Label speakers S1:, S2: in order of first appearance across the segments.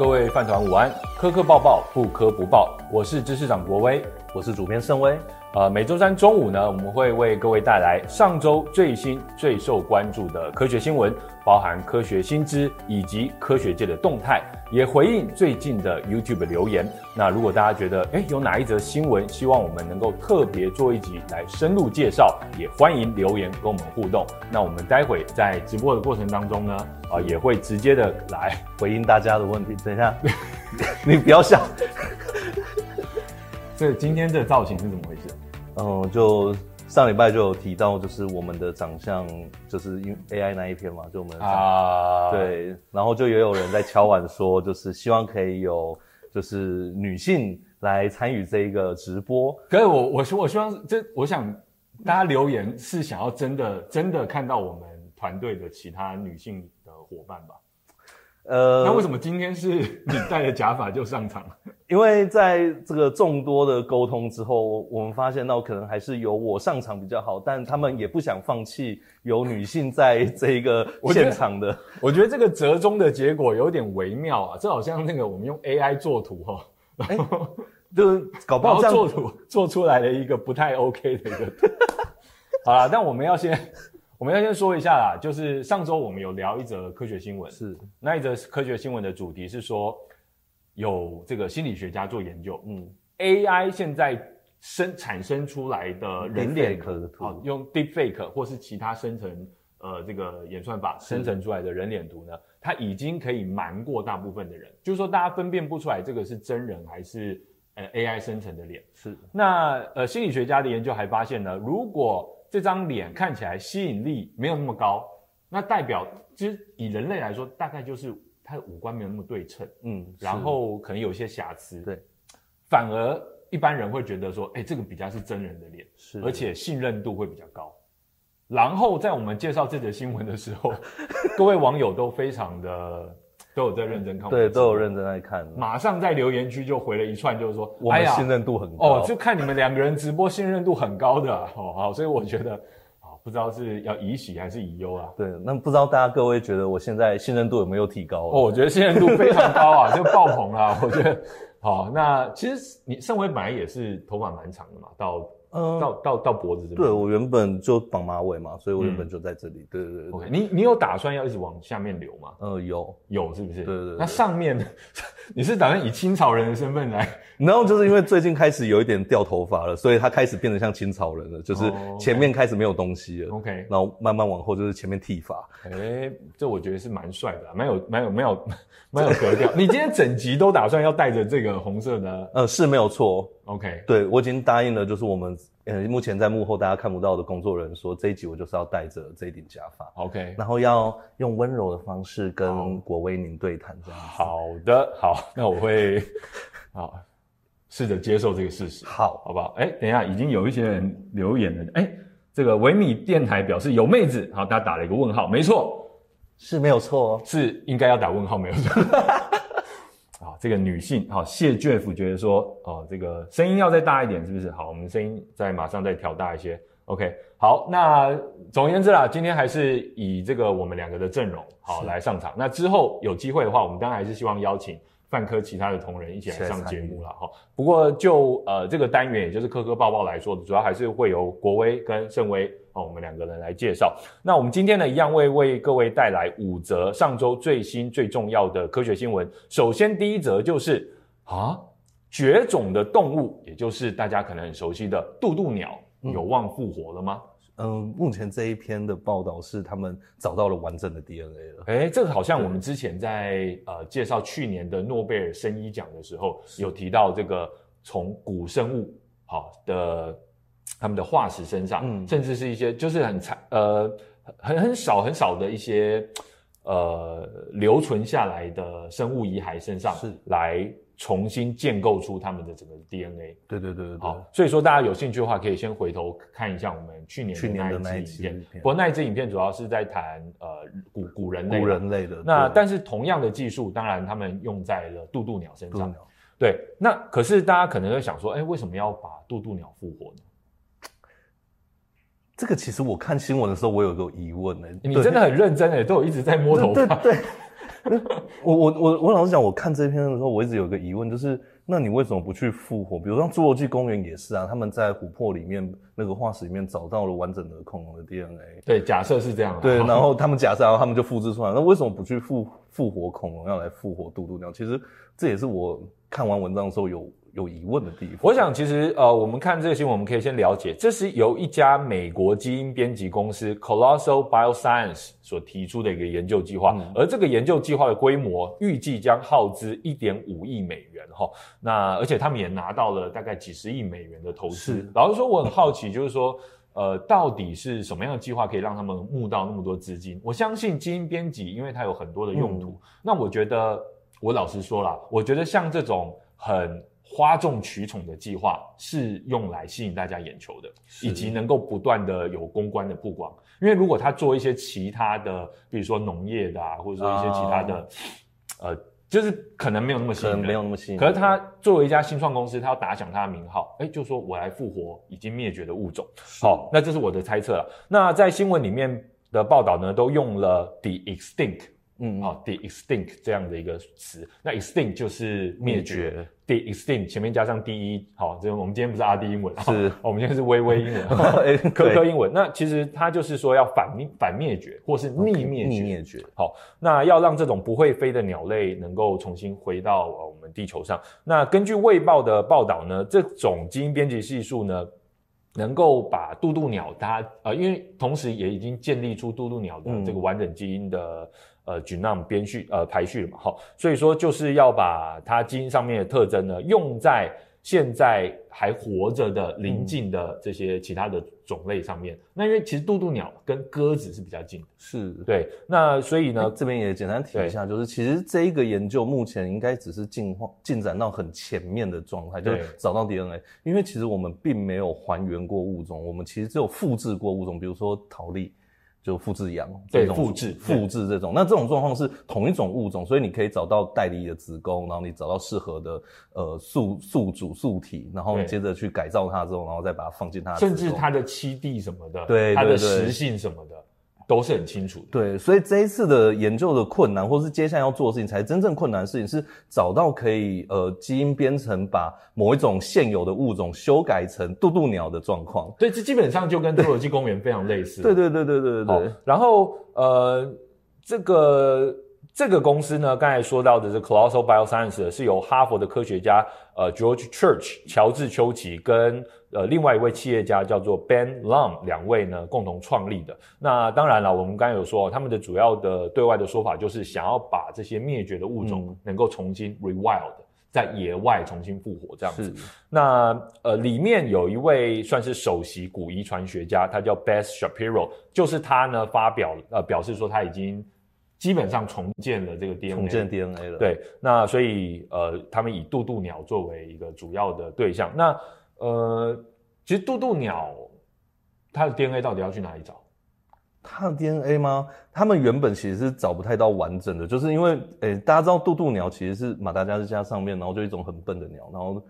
S1: 各位饭团午安，磕磕抱抱，不磕不抱，我是知识长国威，
S2: 我是主编盛威。
S1: 呃，每周三中午呢，我们会为各位带来上周最新、最受关注的科学新闻，包含科学新知以及科学界的动态，也回应最近的 YouTube 留言。那如果大家觉得，诶，有哪一则新闻希望我们能够特别做一集来深入介绍，也欢迎留言跟我们互动。那我们待会在直播的过程当中呢，啊、也会直接的来
S2: 回应大家的问题。等一下，你不要笑。
S1: 这今天这造型是怎么回事？
S2: 嗯，就上礼拜就有提到，就是我们的长相，就是因 AI 那一篇嘛，就我们啊，对，然后就也有人在敲碗说，就是希望可以有就是女性来参与这一个直播。
S1: 可是我我希我希望这，我想大家留言是想要真的真的看到我们团队的其他女性的伙伴吧？呃，那为什么今天是你戴着假发就上场？
S2: 因为在这个众多的沟通之后，我们发现到可能还是由我上场比较好，但他们也不想放弃有女性在这一个 现场的。
S1: 我，我觉得这个折中的结果有点微妙啊，这好像那个我们用 AI 做图哈，然后、欸、就是搞不好 做图做出来了一个不太 OK 的一个图。好啦，但我们要先。我们要先说一下啦，就是上周我们有聊一则科学新闻，
S2: 是。
S1: 那一则科学新闻的主题是说，有这个心理学家做研究，嗯，AI 现在生产生出来的人脸图，啊，用 Deepfake 或是其他生成呃这个演算法生成出来的人脸图呢，它已经可以瞒过大部分的人，就是说大家分辨不出来这个是真人还是呃 AI 生成的脸。是那呃心理学家的研究还发现呢，如果这张脸看起来吸引力没有那么高，那代表其实以人类来说，大概就是他的五官没有那么对称，嗯，然后可能有一些瑕疵，对，反而一般人会觉得说，哎，这个比较是真人的脸，是，而且信任度会比较高。然后在我们介绍这则新闻的时候，各位网友都非常的。都有在认真看，
S2: 对，都有认真在看。
S1: 马上在留言区就回了一串，就是说，
S2: 我们信任度很高。
S1: 哦，就看你们两个人直播信任度很高的，哦，好，所以我觉得，啊，不知道是要以喜还是以忧啊？
S2: 对，那不知道大家各位觉得我现在信任度有没有提高？
S1: 哦，我觉得信任度非常高啊，就爆棚啊。我觉得，好，那其实你盛威本来也是头发蛮长的嘛，到。嗯，到到到脖子这边。
S2: 对，我原本就绑马尾嘛，所以我原本就在这里。嗯、对对对。
S1: OK，你你有打算要一直往下面流吗？
S2: 呃，有
S1: 有，是不是？
S2: 对对对。
S1: 那上面呢？你是打算以清朝人的身份来？
S2: 然后就是因为最近开始有一点掉头发了，所以他开始变得像清朝人了，就是前面开始没有东西了。OK。然后慢慢往后就是前面剃发。
S1: 哎、欸，这我觉得是蛮帅的，蛮有蛮有蛮有蛮有格调。你今天整集都打算要带着这个红色的？
S2: 呃，是没有错。
S1: OK。
S2: 对，我已经答应了，就是我们。呃，目前在幕后大家看不到的工作人员说，这一集我就是要戴着这一顶假发
S1: ，OK，
S2: 然后要用温柔的方式跟国威您对谈，这样。
S1: 好的，好，那我会 好试着接受这个事实，
S2: 好，
S1: 好不好？哎，等一下，已经有一些人留言了，哎，这个维米电台表示有妹子，好，大家打了一个问号，没错，
S2: 是没有错哦，
S1: 是应该要打问号，没有错。这个女性，好，谢 Jeff 觉得说，哦，这个声音要再大一点，是不是？好，我们声音再马上再调大一些。OK，好，那总而言之啦，今天还是以这个我们两个的阵容，好来上场。那之后有机会的话，我们当然还是希望邀请泛科其他的同仁一起来上节目了。哈。不过就呃这个单元，也就是科科报报来说，主要还是会由国威跟盛威。哦，我们两个人来介绍。那我们今天呢，一样会为各位带来五则上周最新最重要的科学新闻。首先，第一则就是啊，绝种的动物，也就是大家可能很熟悉的渡渡鸟，有望复活了吗？
S2: 嗯，目前这一篇的报道是他们找到了完整的 DNA 了。
S1: 诶，这个好像我们之前在呃介绍去年的诺贝尔生医奖的时候，有提到这个从古生物好的。他们的化石身上，嗯，甚至是一些就是很残呃很很少很少的一些呃留存下来的生物遗骸身上，是来重新建构出他们的整个 DNA。
S2: 对对对对，
S1: 好，所以说大家有兴趣的话，可以先回头看一下我们去年的那一支影片。不过那一支影片主要是在谈呃古古人类，
S2: 古人类的。
S1: 那但是同样的技术，当然他们用在了渡渡鸟身上。对，那可是大家可能会想说，哎，为什么要把渡渡鸟复活呢？
S2: 这个其实我看新闻的时候，我有个疑问呢。
S1: 你真的很认真诶，都有一直在摸头发。
S2: 对对，对。我我我我老实讲，我看这篇的时候，我一直有一个疑问，就是那你为什么不去复活？比如像侏罗纪公园也是啊，他们在琥珀里面那个化石里面找到了完整的恐龙的 DNA。
S1: 对，假设是这样。
S2: 对，然后他们假设，然后他们就复制出来。那为什么不去复复活恐龙，要来复活渡渡鸟？其实这也是我看完文章的时候有。有疑问的地方，
S1: 我想其实呃，我们看这个新闻，我们可以先了解，这是由一家美国基因编辑公司 Colossal Bioscience 所提出的一个研究计划，嗯、而这个研究计划的规模预计将耗资一点五亿美元哈，那而且他们也拿到了大概几十亿美元的投资。老实说，我很好奇，就是说呃，到底是什么样的计划可以让他们募到那么多资金？我相信基因编辑，因为它有很多的用途，嗯、那我觉得我老实说啦，我觉得像这种很哗众取宠的计划是用来吸引大家眼球的，以及能够不断的有公关的曝光。因为如果他做一些其他的，比如说农业的啊，或者说一些其他的，啊、呃，就是可能没有那么吸引人，
S2: 没有那么吸引。
S1: 可是他作为一家新创公司，他要打响他的名号，哎，就说我来复活已经灭绝的物种。好，那这是我的猜测了。那在新闻里面的报道呢，都用了 the extinct。嗯，好，de extinct 这样的一个词，那 extinct 就是灭绝，de extinct 前面加上 de，好，这我们今天不是阿 D 英文，是，我们今天是微微英文，科科英文。那其实它就是说要反灭反灭绝，或是逆灭绝，逆灭绝。好，那要让这种不会飞的鸟类能够重新回到我们地球上。那根据卫报的报道呢，这种基因编辑技术呢，能够把渡渡鸟它呃，因为同时也已经建立出渡渡鸟的这个完整基因的。呃，genome 编序呃排序了嘛，好，所以说就是要把它基因上面的特征呢，用在现在还活着的邻近的这些其他的种类上面。嗯、那因为其实渡渡鸟跟鸽子是比较近的，
S2: 是
S1: 对。那所以呢，
S2: 欸、这边也简单提一下，就是其实这一个研究目前应该只是进化进展到很前面的状态，就是找到 DNA。因为其实我们并没有还原过物种，我们其实只有复制过物种，比如说桃莉。就复制羊，
S1: 对，复制
S2: 复制这种，那这种状况是同一种物种，所以你可以找到代理的子宫，然后你找到适合的呃宿宿主宿体，然后你接着去改造它之后，然后再把它放进它的，
S1: 甚至它的栖地什么的，
S2: 对，
S1: 它的食性什么的。都是很清楚的，
S2: 对，所以这一次的研究的困难，或是接下来要做的事情，才真正困难的事情是找到可以呃基因编程把某一种现有的物种修改成渡渡鸟的状况。
S1: 对，这基本上就跟侏罗纪公园非常类似。
S2: 对对对对对对对。
S1: 然后呃，这个。这个公司呢，刚才说到的是 Colossal Bioscience 是由哈佛的科学家呃 George Church 乔治丘奇跟呃另外一位企业家叫做 Ben Lum 两位呢共同创立的。那当然了，我们刚才有说，他们的主要的对外的说法就是想要把这些灭绝的物种能够重新 rewild，在野外重新复活这样子。那呃里面有一位算是首席古遗传学家，他叫 Beth Shapiro，就是他呢发表呃表示说他已经。基本上重建了这个 DNA，
S2: 重建 DNA 了。
S1: 对，那所以呃，他们以渡渡鸟作为一个主要的对象。那呃，其实渡渡鸟它的 DNA 到底要去哪里找？
S2: 它的 DNA 吗？他们原本其实是找不太到完整的，就是因为诶、大家知道渡渡鸟其实是马达加斯加上面，然后就一种很笨的鸟。然后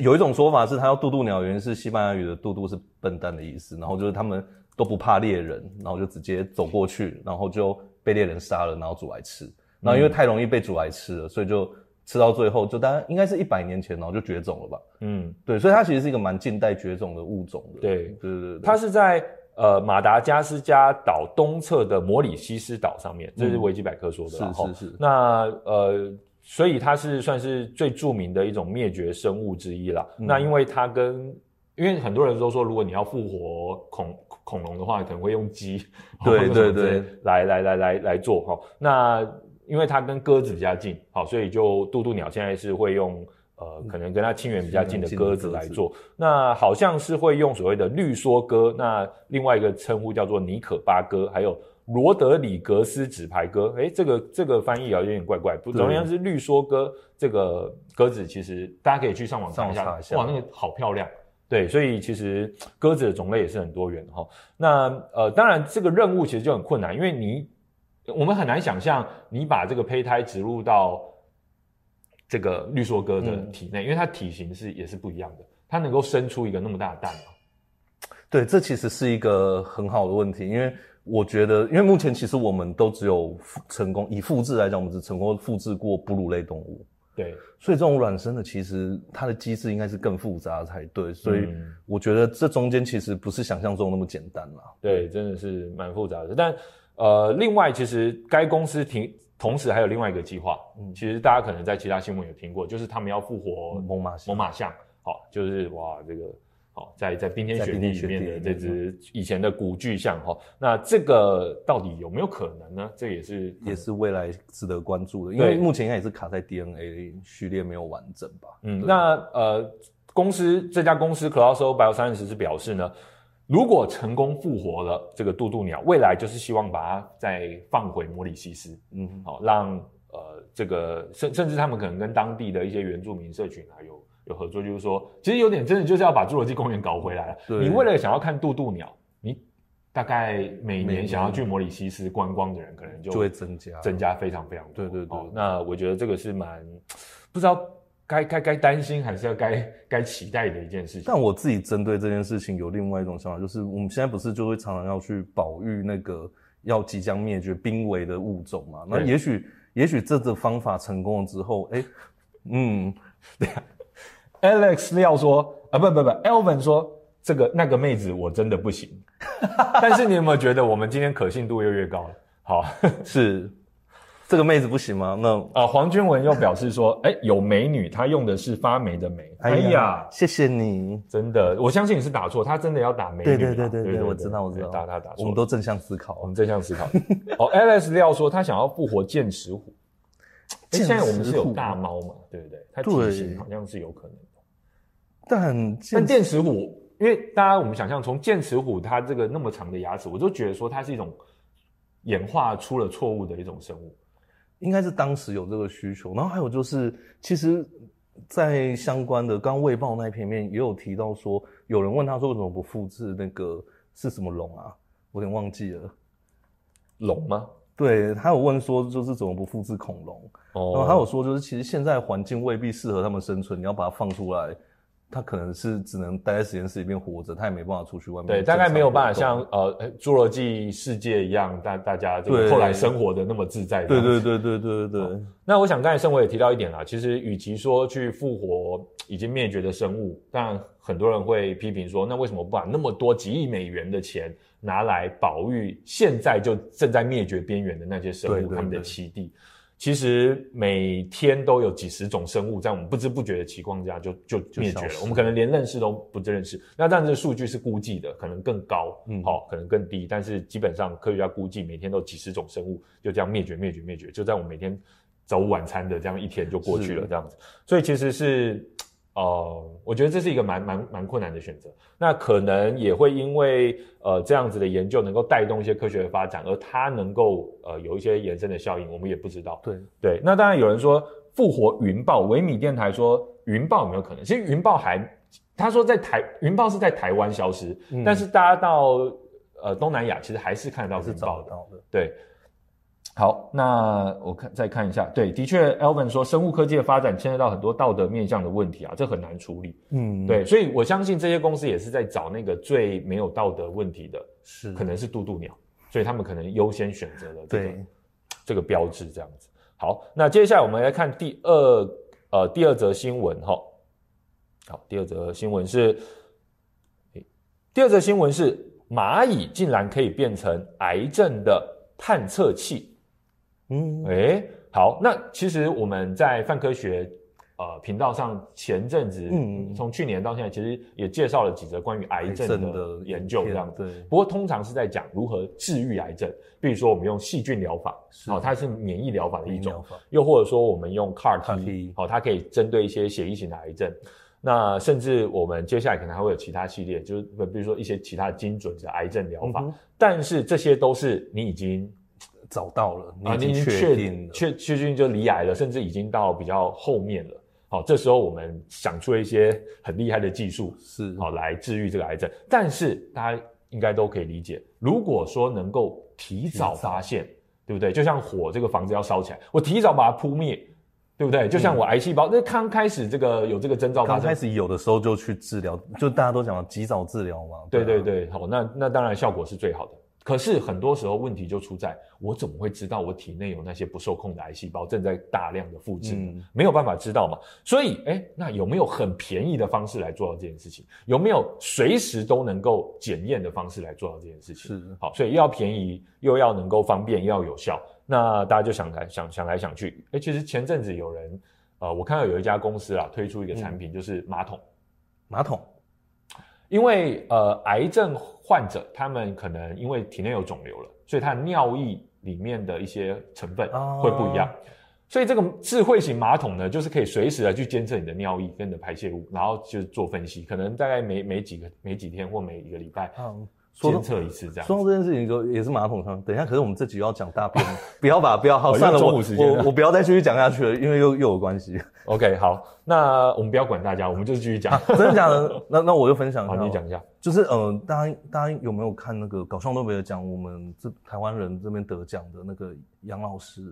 S2: 有一种说法是，它要渡渡鸟，原因是西班牙语的“渡渡”是笨蛋的意思。然后就是他们都不怕猎人，然后就直接走过去，然后就。被猎人杀了，然后煮来吃。然后因为太容易被煮来吃了，所以就吃到最后，就大概应该是一百年前，然后就绝种了吧。嗯，对，所以它其实是一个蛮近代绝种的物种的。
S1: 对，
S2: 对对对。
S1: 它是在呃马达加斯加岛东侧的摩里西斯岛上面，这是维基百科说的。
S2: 嗯、是是是。
S1: 那呃，所以它是算是最著名的一种灭绝生物之一啦。嗯、那因为它跟因为很多人都说，如果你要复活恐恐龙的话，可能会用鸡，
S2: 对对对，
S1: 来来来来来做哈。那因为它跟鸽子比较近，好，所以就渡渡鸟现在是会用呃，可能跟它亲缘比较近的鸽子来做。那好像是会用所谓的绿梭鸽，那另外一个称呼叫做尼可巴鸽，还有罗德里格斯纸牌鸽。诶，这个这个翻译啊有点怪怪。不，总而言之，绿梭鸽这个鸽子其实大家可以去上网查一下，一下哇，那个好漂亮。对，所以其实鸽子的种类也是很多元哈。那呃，当然这个任务其实就很困难，因为你我们很难想象你把这个胚胎植入到这个绿梭哥的体内，嗯、因为它体型是也是不一样的，它能够生出一个那么大的蛋吗？
S2: 对，这其实是一个很好的问题，因为我觉得，因为目前其实我们都只有成功以复制来讲，我们只成功复制过哺乳类动物。
S1: 对，
S2: 所以这种卵生的其实它的机制应该是更复杂才对，所以我觉得这中间其实不是想象中那么简单啦。
S1: 对，真的是蛮复杂的。但呃，另外其实该公司停，同时还有另外一个计划，嗯，其实大家可能在其他新闻有听过，就是他们要复活猛犸猛犸象，好，就是哇这个。好，在在冰天雪地里面的这只以前的古巨象哈，那这个到底有没有可能呢？这也是
S2: 也是未来值得关注的，因为目前应该也是卡在 DNA 序列没有完整吧。
S1: 嗯，那呃，公司这家公司 Colossal Biosciences 是表示呢，如果成功复活了这个渡渡鸟，未来就是希望把它再放回摩里西斯，嗯，好，让呃这个甚甚至他们可能跟当地的一些原住民社群啊有。有合作，就是说，其实有点真的就是要把侏罗纪公园搞回来了。对，你为了想要看渡渡鸟，你大概每年想要去摩里西斯观光的人，可能就
S2: 就会增加，
S1: 增加非常非常多。
S2: 对对对。
S1: 哦，那我觉得这个是蛮不知道该该该担心还是要该该期待的一件事情。
S2: 但我自己针对这件事情有另外一种想法，就是我们现在不是就会常常要去保育那个要即将灭绝濒危的物种嘛？那也许也许这个方法成功了之后，哎，嗯，对啊。
S1: Alex 廖说啊，不不不，Elvin 说这个那个妹子我真的不行。但是你有没有觉得我们今天可信度又越高了？好，
S2: 是这个妹子不行吗？那
S1: 啊，黄君文又表示说，哎、欸，有美女，她用的是发霉的霉。
S2: 哎呀，谢谢你，
S1: 真的，我相信你是打错，她真的要打美女。
S2: 对对对对对，我知道我知道，
S1: 打他打错，
S2: 我们都正向思考，
S1: 我们正向思考。哦，Alex 料说他想要复活剑齿虎。哎、欸，现在我们是有大猫嘛？对不对？它体型好像是有可能。
S2: 但
S1: 但剑齿虎，因为大家我们想象从剑齿虎它这个那么长的牙齿，我就觉得说它是一种演化出了错误的一种生物，
S2: 应该是当时有这个需求。然后还有就是，其实，在相关的刚刚卫报那一篇面也有提到说，有人问他说为什么不复制那个是什么龙啊？我有点忘记了，
S1: 龙吗？
S2: 对，他有问说就是怎么不复制恐龙？哦，然后他有说就是其实现在环境未必适合他们生存，你要把它放出来。它可能是只能待在实验室里面活着，他也没办法出去外面。
S1: 对，大概没有办法像呃侏罗纪世界一样，大大家这个后来生活的那么自在。
S2: 对对对对对对对。
S1: 那我想刚才盛伟也提到一点啦，其实与其说去复活已经灭绝的生物，当然很多人会批评说，那为什么不把那么多几亿美元的钱拿来保育现在就正在灭绝边缘的那些生物，他们的栖地？其实每天都有几十种生物在我们不知不觉的情况下就就灭绝了，我们可能连认识都不认识。那这样子的数据是估计的，可能更高，嗯，好，可能更低。但是基本上科学家估计每天都有几十种生物就这样灭绝、灭绝、灭绝，就在我们每天早午晚餐的这样一天就过去了，这样子。所以其实是。呃，我觉得这是一个蛮蛮蛮困难的选择。那可能也会因为呃这样子的研究能够带动一些科学的发展，而它能够呃有一些延伸的效应，我们也不知道。
S2: 对
S1: 对。那当然有人说复活云豹，维米电台说云豹有没有可能？其实云豹还他说在台云豹是在台湾消失，嗯、但是大家到呃东南亚其实还是看得到云豹的。对。好，那我看再看一下，对，的确，Alvin 说，生物科技的发展牵涉到很多道德面向的问题啊，这很难处理。嗯，对，所以我相信这些公司也是在找那个最没有道德问题的，是可能是渡渡鸟，所以他们可能优先选择了这个对这个标志这样子。好，那接下来我们来看第二呃第二则新闻哈。好，第二则新闻是，第二则新闻是蚂蚁竟然可以变成癌症的探测器。嗯，哎，好，那其实我们在泛科学呃频道上前阵子，嗯，从去年到现在，其实也介绍了几则关于癌症的研究这样子。对，不过通常是在讲如何治愈癌症，比如说我们用细菌疗法，好，它是免疫疗法的一种；又或者说我们用 CAR T，好，它可以针对一些血液型的癌症。那甚至我们接下来可能还会有其他系列，就是比如说一些其他精准的癌症疗法。但是这些都是你已经。
S2: 找到了，你已经确定了，
S1: 确确定就离癌了，甚至已经到比较后面了。好，这时候我们想出了一些很厉害的技术，是好来治愈这个癌症。但是大家应该都可以理解，如果说能够提早发现，对不对？就像火这个房子要烧起来，我提早把它扑灭，对不对？就像我癌细胞，那刚开始这个有这个征兆发生，
S2: 刚开始有的时候就去治疗，就大家都讲及早治疗嘛。
S1: 对对对，好，那那当然效果是最好的。可是很多时候问题就出在，我怎么会知道我体内有那些不受控的癌细胞正在大量的复制？嗯，没有办法知道嘛。所以，哎，那有没有很便宜的方式来做到这件事情？有没有随时都能够检验的方式来做到这件事情？
S2: 是，
S1: 好，所以又要便宜，又要能够方便，又要有效。那大家就想来想想来想去，哎，其实前阵子有人，呃，我看到有一家公司啊推出一个产品，就是马桶，
S2: 嗯、马桶。
S1: 因为呃，癌症患者他们可能因为体内有肿瘤了，所以他的尿液里面的一些成分会不一样，哦、所以这个智慧型马桶呢，就是可以随时的去监测你的尿液跟你的排泄物，然后就做分析，可能大概每每几个每几天或每一个礼拜。嗯监测一次这样。
S2: 说到这件事情，就也是马桶上。等一下，可是我们这集又要讲大便，不要吧，不要。好，算了，我我我不要再继续讲下去了，因为又又有关系。
S1: OK，好，那我们不要管大家，我们就继续讲。
S2: 真的假的？那那我就分享一下。
S1: 好，你讲一下。
S2: 就是嗯、呃，大家大家有没有看那个搞笑诺贝尔奖？我们这台湾人这边得奖的那个杨老师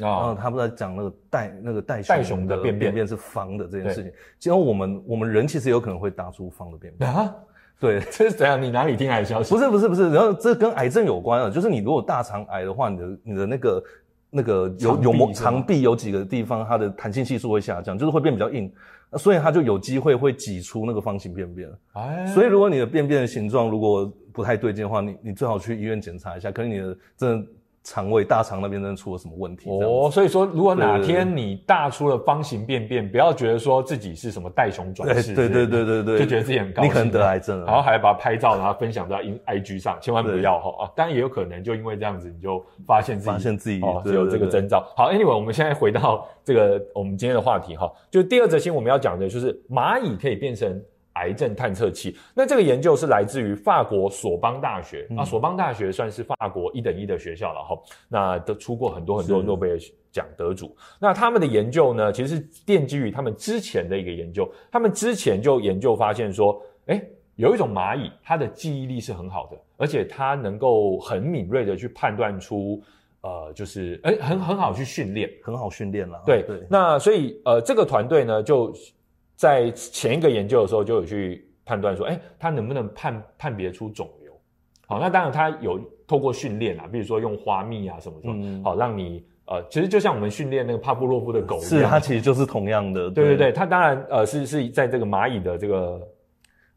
S2: 啊，然后他不是在讲那个袋那个袋
S1: 袋熊的便便
S2: 是方的这件事情。其实我们我们人其实有可能会大出方的便便啊。对，
S1: 这是怎样？你哪里听来的消息？
S2: 不是不是不是，然后这跟癌症有关啊。就是你如果大肠癌的话，你的你的那个那个有有膜肠壁有几个地方，它的弹性系数会下降，就是会变比较硬，所以它就有机会会挤出那个方形便便。哎，所以如果你的便便的形状如果不太对劲的话，你你最好去医院检查一下，可能你的真的。肠胃大肠那边真的出了什么问题？
S1: 哦，所以说如果哪天你大出了方形便便，不要觉得说自己是什么袋熊转世，
S2: 对对对对对，
S1: 就觉得自己很高兴，
S2: 你可能得癌症了，
S1: 然后还把它拍照，然后分享到 IG 上，千万不要哈啊！当然也有可能就因为这样子，你就发现自己
S2: 发现自己
S1: 哦有这个征兆。好，Anyway，我们现在回到这个我们今天的话题哈，就第二则新闻我们要讲的就是蚂蚁可以变成。癌症探测器，那这个研究是来自于法国索邦大学、嗯、啊，索邦大学算是法国一等一的学校了哈。那都出过很多很多诺贝尔奖得主。那他们的研究呢，其实是奠基于他们之前的一个研究。他们之前就研究发现说，诶，有一种蚂蚁，它的记忆力是很好的，而且它能够很敏锐的去判断出，呃，就是诶，很很好去训练，
S2: 很好训练了。
S1: 对对。那所以呃，这个团队呢就。在前一个研究的时候，就有去判断说，哎，它能不能判判别出肿瘤？好，那当然它有透过训练啊，比如说用花蜜啊什么什么，嗯、好让你呃，其实就像我们训练那个帕布洛夫的狗一样，
S2: 是它其实就是同样的，
S1: 对对对，它当然呃是是在这个蚂蚁的这个。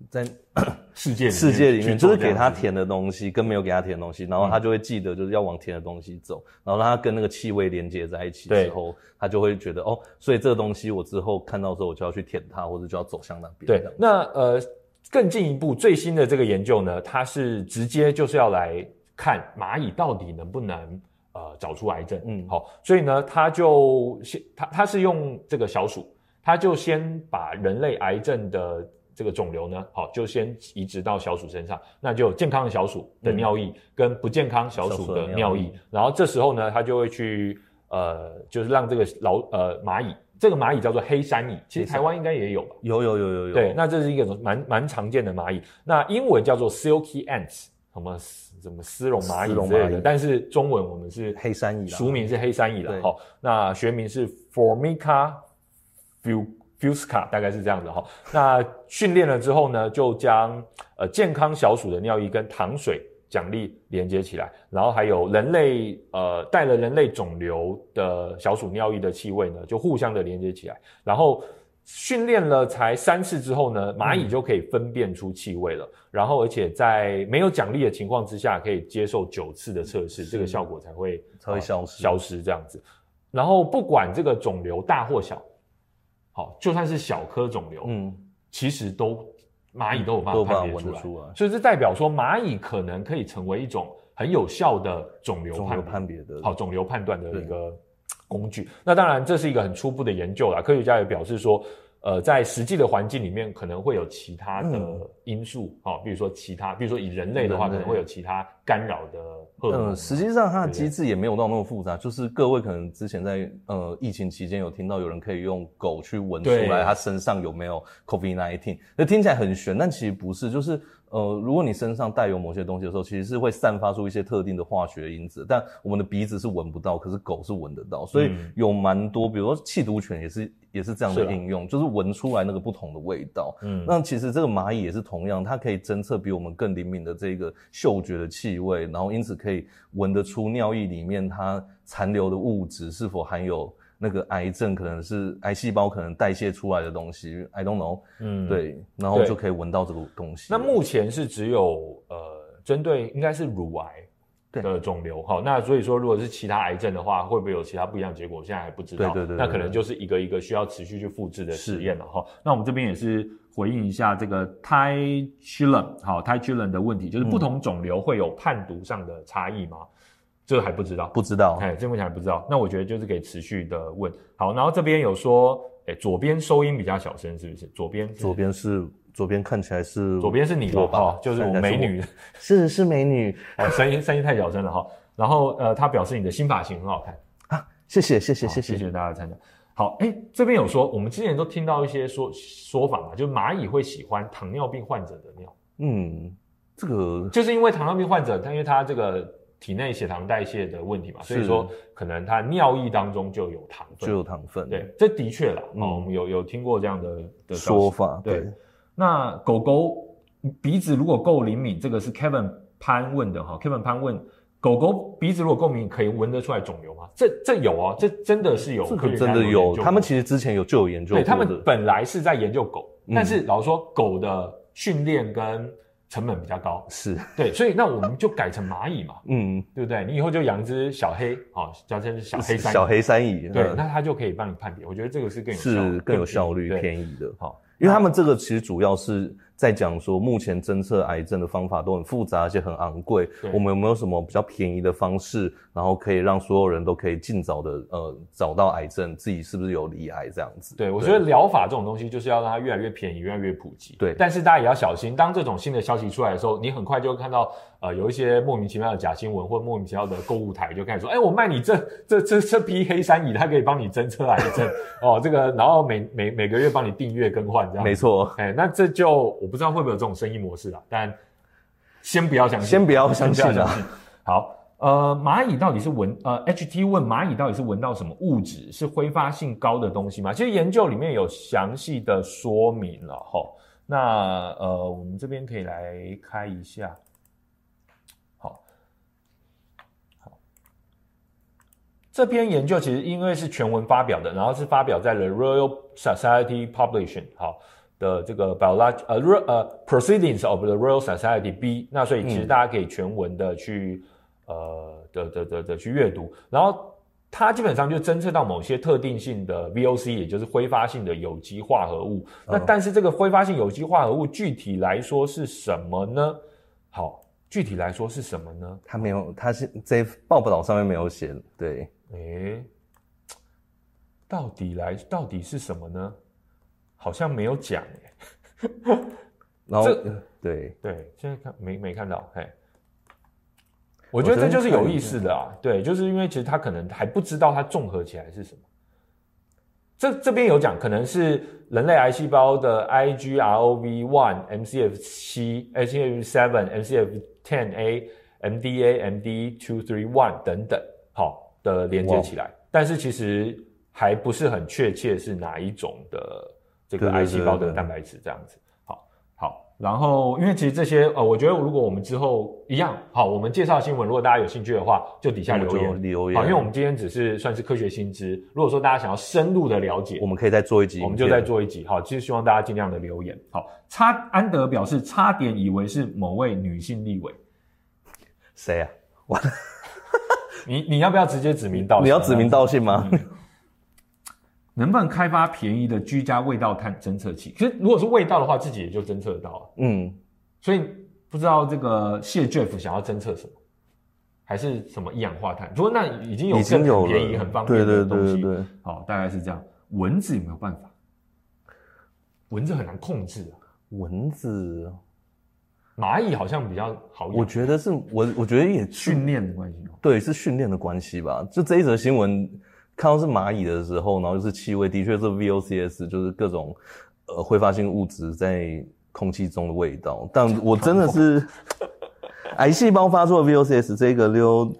S2: 在 世界世界里面，就是给他甜的东西跟没有给他甜的东西，然后他就会记得就是要往甜的东西走，然后让他跟那个气味连接在一起之后，他就会觉得哦，所以这个东西我之后看到之后我就要去舔它，或者就要走向那边。
S1: 对，那呃更进一步最新的这个研究呢，它是直接就是要来看蚂蚁到底能不能呃找出癌症。嗯，好，所以呢，他就先他他是用这个小鼠，他就先把人类癌症的。这个肿瘤呢，好，就先移植到小鼠身上，那就有健康的小鼠的尿液跟不健康小鼠的尿液，然后这时候呢，它就会去呃，就是让这个老呃蚂蚁，这个蚂蚁叫做黑山蚁，其实台湾应该也有吧？
S2: 有有有有有。
S1: 对，那这是一个蛮蛮常见的蚂蚁，那英文叫做 silky ants，什么什么丝绒蚂蚁之类的，但是中文我们是
S2: 黑山蚁，
S1: 俗名是黑山蚁了，好，那学名是 Formica ful Fusca 大概是这样的哈，那训练了之后呢，就将呃健康小鼠的尿液跟糖水奖励连接起来，然后还有人类呃带了人类肿瘤的小鼠尿液的气味呢，就互相的连接起来，然后训练了才三次之后呢，蚂蚁就可以分辨出气味了，嗯、然后而且在没有奖励的情况之下，可以接受九次的测试，这个效果才会
S2: 才会消失、
S1: 呃、消失这样子，然后不管这个肿瘤大或小。好，就算是小颗肿瘤，嗯，其实都蚂蚁都有办法判别出来，出来，所以这代表说蚂蚁可能可以成为一种很有效的肿瘤判
S2: 判别的，
S1: 好肿瘤判断的一个工具。那当然这是一个很初步的研究啦，科学家也表示说。呃，在实际的环境里面，可能会有其他的因素，嗯、哦，比如说其他，比如说以人类的话，可能会有其他干扰的荷尔蒙。嗯，
S2: 实际上它的机制也没有到那么复杂，就是各位可能之前在呃疫情期间有听到有人可以用狗去闻出来它身上有没有 COVID-19，那听起来很玄，但其实不是，就是呃，如果你身上带有某些东西的时候，其实是会散发出一些特定的化学因子，但我们的鼻子是闻不到，可是狗是闻得到，所以有蛮多，比如说气毒犬也是也是这样的应用，就是闻出来那个不同的味道。嗯，那其实这个蚂蚁也是同样，它可以侦测比我们更灵敏的这个嗅觉的气味，然后因此可以闻得出尿液里面它残留的物质是否含有。那个癌症可能是癌细胞可能代谢出来的东西，I don't know。嗯，对，然后就可以闻到这个东西。
S1: 那目前是只有呃，针对应该是乳癌的肿瘤，好，那所以说如果是其他癌症的话，会不会有其他不一样的结果？现在还不知道。
S2: 对对对，对。
S1: 那可能就是一个一个需要持续去复制的实验了哈。那我们这边也是回应一下这个 Ty Chillen 好 Ty Chillen 的问题，就是不同肿瘤会有判读上的差异吗？嗯这个还不知道，
S2: 不知道，
S1: 哎，这目前还不知道。那我觉得就是可以持续的问。好，然后这边有说，哎，左边收音比较小声，是不是？左边，
S2: 左边是左边看起来是，
S1: 左边是你吧？哦，就是我美女，
S2: 是是美女。
S1: 哦，声音 声音太小声了哈。然后呃，他表示你的新发型很好看
S2: 啊，谢谢谢谢谢谢
S1: 谢谢大家参加。好，哎，这边有说，我们之前都听到一些说说法嘛，就是蚂蚁会喜欢糖尿病患者的尿。
S2: 嗯，这个
S1: 就是因为糖尿病患者，他因为他这个。体内血糖代谢的问题嘛，所以说可能他尿液当中就有糖分，
S2: 就有糖分。
S1: 对，这的确啦，嗯、哦，我们有有听过这样的的
S2: 说法。对，
S1: 对那狗狗鼻子如果够灵敏，这个是 Kevin 潘问的哈。Kevin 潘问，狗狗鼻子如果够灵敏，可以闻得出来肿瘤吗？这这有啊，这真的是有，
S2: 这个真的有。他们其实之前有就有研究过，
S1: 对，他们本来是在研究狗，嗯、但是老实说狗的训练跟成本比较高，
S2: 是
S1: 对，所以那我们就改成蚂蚁嘛，
S2: 嗯，
S1: 对不对？你以后就养只小黑，好，叫成小黑山，
S2: 小黑山蚁，
S1: 对，那它就可以帮你判别。我觉得这个是更有
S2: 是更有效率、便宜的，好，因为他们这个其实主要是。在讲说，目前侦测癌症的方法都很复杂，而且很昂贵。我们有没有什么比较便宜的方式，然后可以让所有人都可以尽早的呃找到癌症，自己是不是有罹癌这样子？
S1: 对，我觉得疗法这种东西就是要让它越来越便宜，越来越普及。
S2: 对，
S1: 但是大家也要小心，当这种新的消息出来的时候，你很快就会看到呃有一些莫名其妙的假新闻或莫名其妙的购物台就开始说，哎，我卖你这这这这批黑山蚁，它可以帮你侦测癌症哦，这个然后每每每个月帮你订阅更换这样。
S2: 没错，
S1: 哎，那这就我不知道会不会有这种声。模式啊，但先不要相信，
S2: 先不要相信啊。
S1: 好，呃，蚂蚁到底是闻呃，HT 问蚂蚁到底是闻到什么物质？是挥发性高的东西吗？其实研究里面有详细的说明了哈。那呃，我们这边可以来开一下。好，好，这篇研究其实因为是全文发表的，然后是发表在了 Royal Society Publication。好。的这个 biology 呃呃 proceedings of the Royal Society B，那所以其实大家可以全文的去、嗯、呃的的的的去阅读，然后它基本上就侦测到某些特定性的 VOC，也就是挥发性的有机化合物。嗯、那但是这个挥发性有机化合物具体来说是什么呢？好，具体来说是什么呢？
S2: 它没有，它是在报道上面没有写。对，
S1: 诶，到底来到底是什么呢？好像没有讲耶，
S2: 然后这对。
S1: 对，现在看没没看到，嘿，我觉得这就是有意思的啊，对，就是因为其实他可能还不知道它综合起来是什么。这这边有讲，可能是人类癌细胞的 IGROV one、MCF 七、MCF seven、MCF ten A、MDA、MD two three one 等等，好的连接起来，但是其实还不是很确切是哪一种的。这个癌细胞的蛋白质这样子，好，好，然后因为其实这些呃，我觉得如果我们之后一样，好，我们介绍新闻，如果大家有兴趣的话，就底下留言。
S2: 留言，
S1: 好，因为我们今天只是算是科学新知，如果说大家想要深入的了解，
S2: 我们可以再做一集，
S1: 我们就再做一集，好，其实希望大家尽量的留言，好，差安德表示差点以为是某位女性立委，
S2: 谁啊？完了，
S1: 你你要不要直接指名道姓？
S2: 你要指名道姓吗？嗯
S1: 能不能开发便宜的居家味道探侦测器？其实如果是味道的话，自己也就侦测得到了。
S2: 嗯，
S1: 所以不知道这个谢 Jeff 想要侦测什么，还是什么一氧化碳？如果那已经有更便宜、很方便的东西，对对对对对，好，大概是这样。蚊子有没有办法？蚊子很难控制啊。
S2: 蚊子，
S1: 蚂蚁好像比较好。
S2: 我觉得是我，我觉得也
S1: 训练的关系。
S2: 对，是训练的关系吧。就这一则新闻。看到是蚂蚁的时候，然后就是气味，的确是 VOCs，就是各种呃挥发性物质在空气中的味道。但我真的是 癌细胞发出的 VOCs 这个 Leo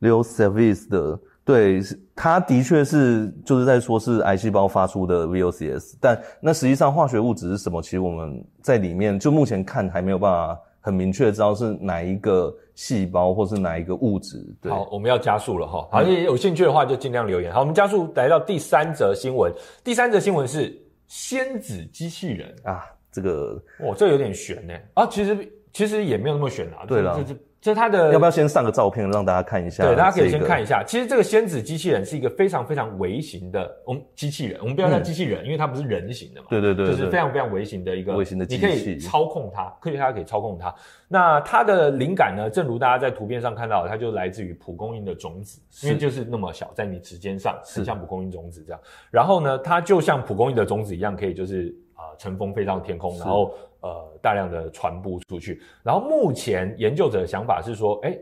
S2: Leo Service 的，对，它的确是就是在说是癌细胞发出的 VOCs，但那实际上化学物质是什么？其实我们在里面就目前看还没有办法很明确知道是哪一个细胞或是哪一个物质。对，
S1: 好，我们要加速了哈。好，有兴趣的话就尽量留言。好，我们加速来到第三则新闻。第三则新闻是仙子机器人
S2: 啊，这个
S1: 哦，这有点悬呢啊，其实其实也没有那么悬啊。
S2: 对了。
S1: 这它的
S2: 要不要先上个照片让大家看一下？
S1: 对，大家可以先看一下。其实这个仙子机器人是一个非常非常微型的，我们机器人，我们不要叫机器人，因为它不是人形的嘛。
S2: 对对对，
S1: 就是非常非常微型的一个
S2: 微型的机器，
S1: 你可以操控它，科学家可以操控它。那它的灵感呢，正如大家在图片上看到的，它就来自于蒲公英的种子，因为就是那么小，在你指尖上，很像蒲公英种子这样。然后呢，它就像蒲公英的种子一样，可以就是啊，乘风飞上天空，然后呃，大量的传播出去。然后目前研究者的想法是说，哎。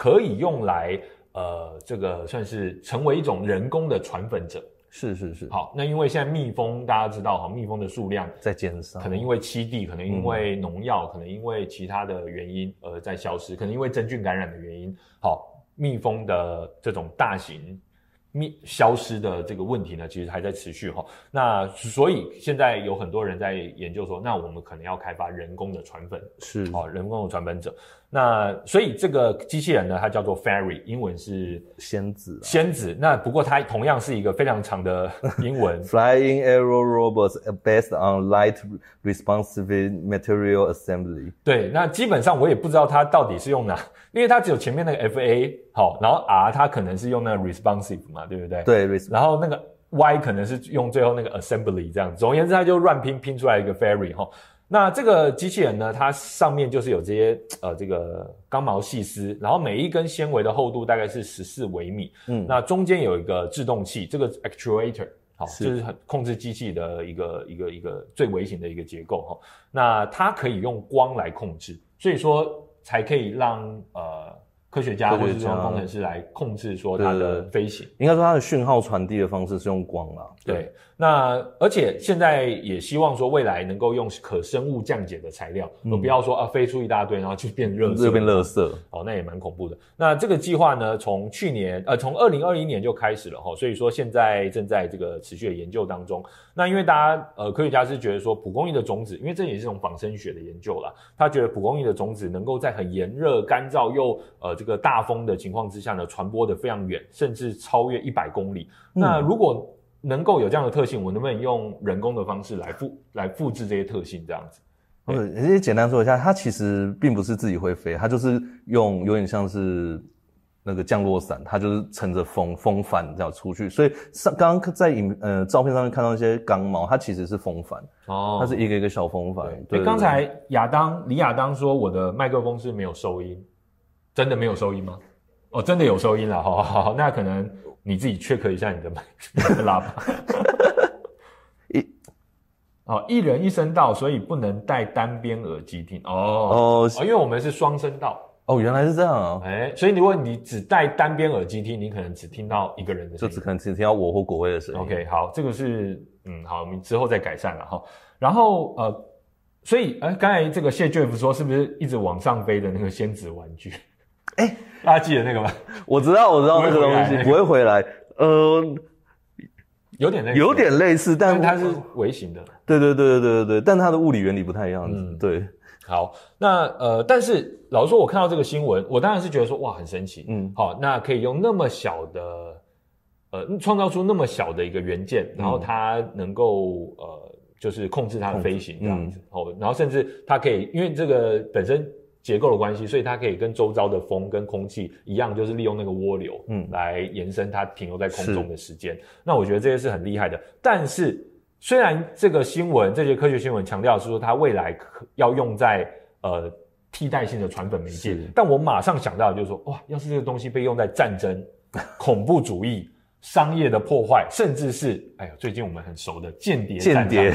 S1: 可以用来，呃，这个算是成为一种人工的传粉者。
S2: 是是是。
S1: 好，那因为现在蜜蜂大家知道哈，蜜蜂的数量
S2: 在减少，
S1: 可能因为栖地，可能因为农药，嗯、可能因为其他的原因而在消失，可能因为真菌感染的原因。好，蜜蜂的这种大型。灭消失的这个问题呢，其实还在持续哈。那所以现在有很多人在研究说，那我们可能要开发人工的传粉，
S2: 是
S1: 哦，人工的传粉者。那所以这个机器人呢，它叫做 Fairy，英文是
S2: 仙子。
S1: 仙子。那不过它同样是一个非常长的 英文。
S2: Flying Aero Robots based on light responsive material assembly。
S1: 对，那基本上我也不知道它到底是用哪，因为它只有前面那个 FA 好，然后 R 它可能是用那个 responsive 嘛，对不对？
S2: 对，
S1: 然后那个 Y 可能是用最后那个 assembly 这样。总而言之，它就乱拼拼出来一个 Fairy 哈。那这个机器人呢，它上面就是有这些呃这个钢毛细丝，然后每一根纤维的厚度大概是十四微米。嗯，那中间有一个制动器，这个 actuator 好，就是很控制机器的一个一个一个最微型的一个结构哈。那它可以用光来控制，所以说才可以让呃。科学家或者是说工程师来控制说它的飞行，
S2: 应该说它的讯号传递的方式是用光啦。
S1: 对，对那而且现在也希望说未来能够用可生物降解的材料，不要说啊飞出一大堆然后就变热，
S2: 就变热色。
S1: 哦，那也蛮恐怖的。那这个计划呢，从去年呃从二零二一年就开始了哈，所以说现在正在这个持续的研究当中。那因为大家呃科学家是觉得说蒲公英的种子，因为这也是一种仿生学的研究啦，他觉得蒲公英的种子能够在很炎热、干燥又呃。这个大风的情况之下呢，传播的非常远，甚至超越一百公里。嗯。那如果能够有这样的特性，我能不能用人工的方式来复 来复制这些特性？这样子，
S2: 嗯，也简单说一下，它其实并不是自己会飞，它就是用有点像是那个降落伞，它就是乘着风风帆这样出去。所以上刚刚在影呃照片上面看到一些钢毛，它其实是风帆哦，它是一个一个小风帆。
S1: 对，刚才亚当李亚当说我的麦克风是没有收音。真的没有收音吗？哦，真的有收音了，好好好，那可能你自己 check 一下你的麦 喇叭。一，哦，一人一声道，所以不能戴单边耳机听哦哦，哦，因为我们是双声道。
S2: 哦，原来是这样啊，
S1: 哎，所以如果你只戴单边耳机听，你可能只听到一个人的声音，
S2: 就只可能只听到我或国威的声音。
S1: OK，好，这个是嗯，好，我们之后再改善了哈。然后呃，所以哎，刚才这个谢 Jeff 说，是不是一直往上飞的那个仙子玩具？
S2: 哎、欸，
S1: 大家记得那个吗？
S2: 我知道，我知道那个东西不会回来。呃，
S1: 有点类似，
S2: 有点类似，但
S1: 它是微型的。
S2: 对对对对对对，但它的物理原理不太一样。嗯，对。
S1: 好，那呃，但是老实说，我看到这个新闻，我当然是觉得说，哇，很神奇。嗯，好，那可以用那么小的，呃，创造出那么小的一个元件，然后它能够呃，就是控制它的飞行这样子。哦、嗯，然后甚至它可以，因为这个本身。结构的关系，所以它可以跟周遭的风跟空气一样，就是利用那个涡流，嗯，来延伸它停留在空中的时间。那我觉得这些是很厉害的。但是，虽然这个新闻，这些科学新闻强调是说它未来可要用在呃替代性的传粉媒介，但我马上想到的就是说，哇，要是这个东西被用在战争、恐怖主义、商业的破坏，甚至是哎呀，最近我们很熟的间谍战争。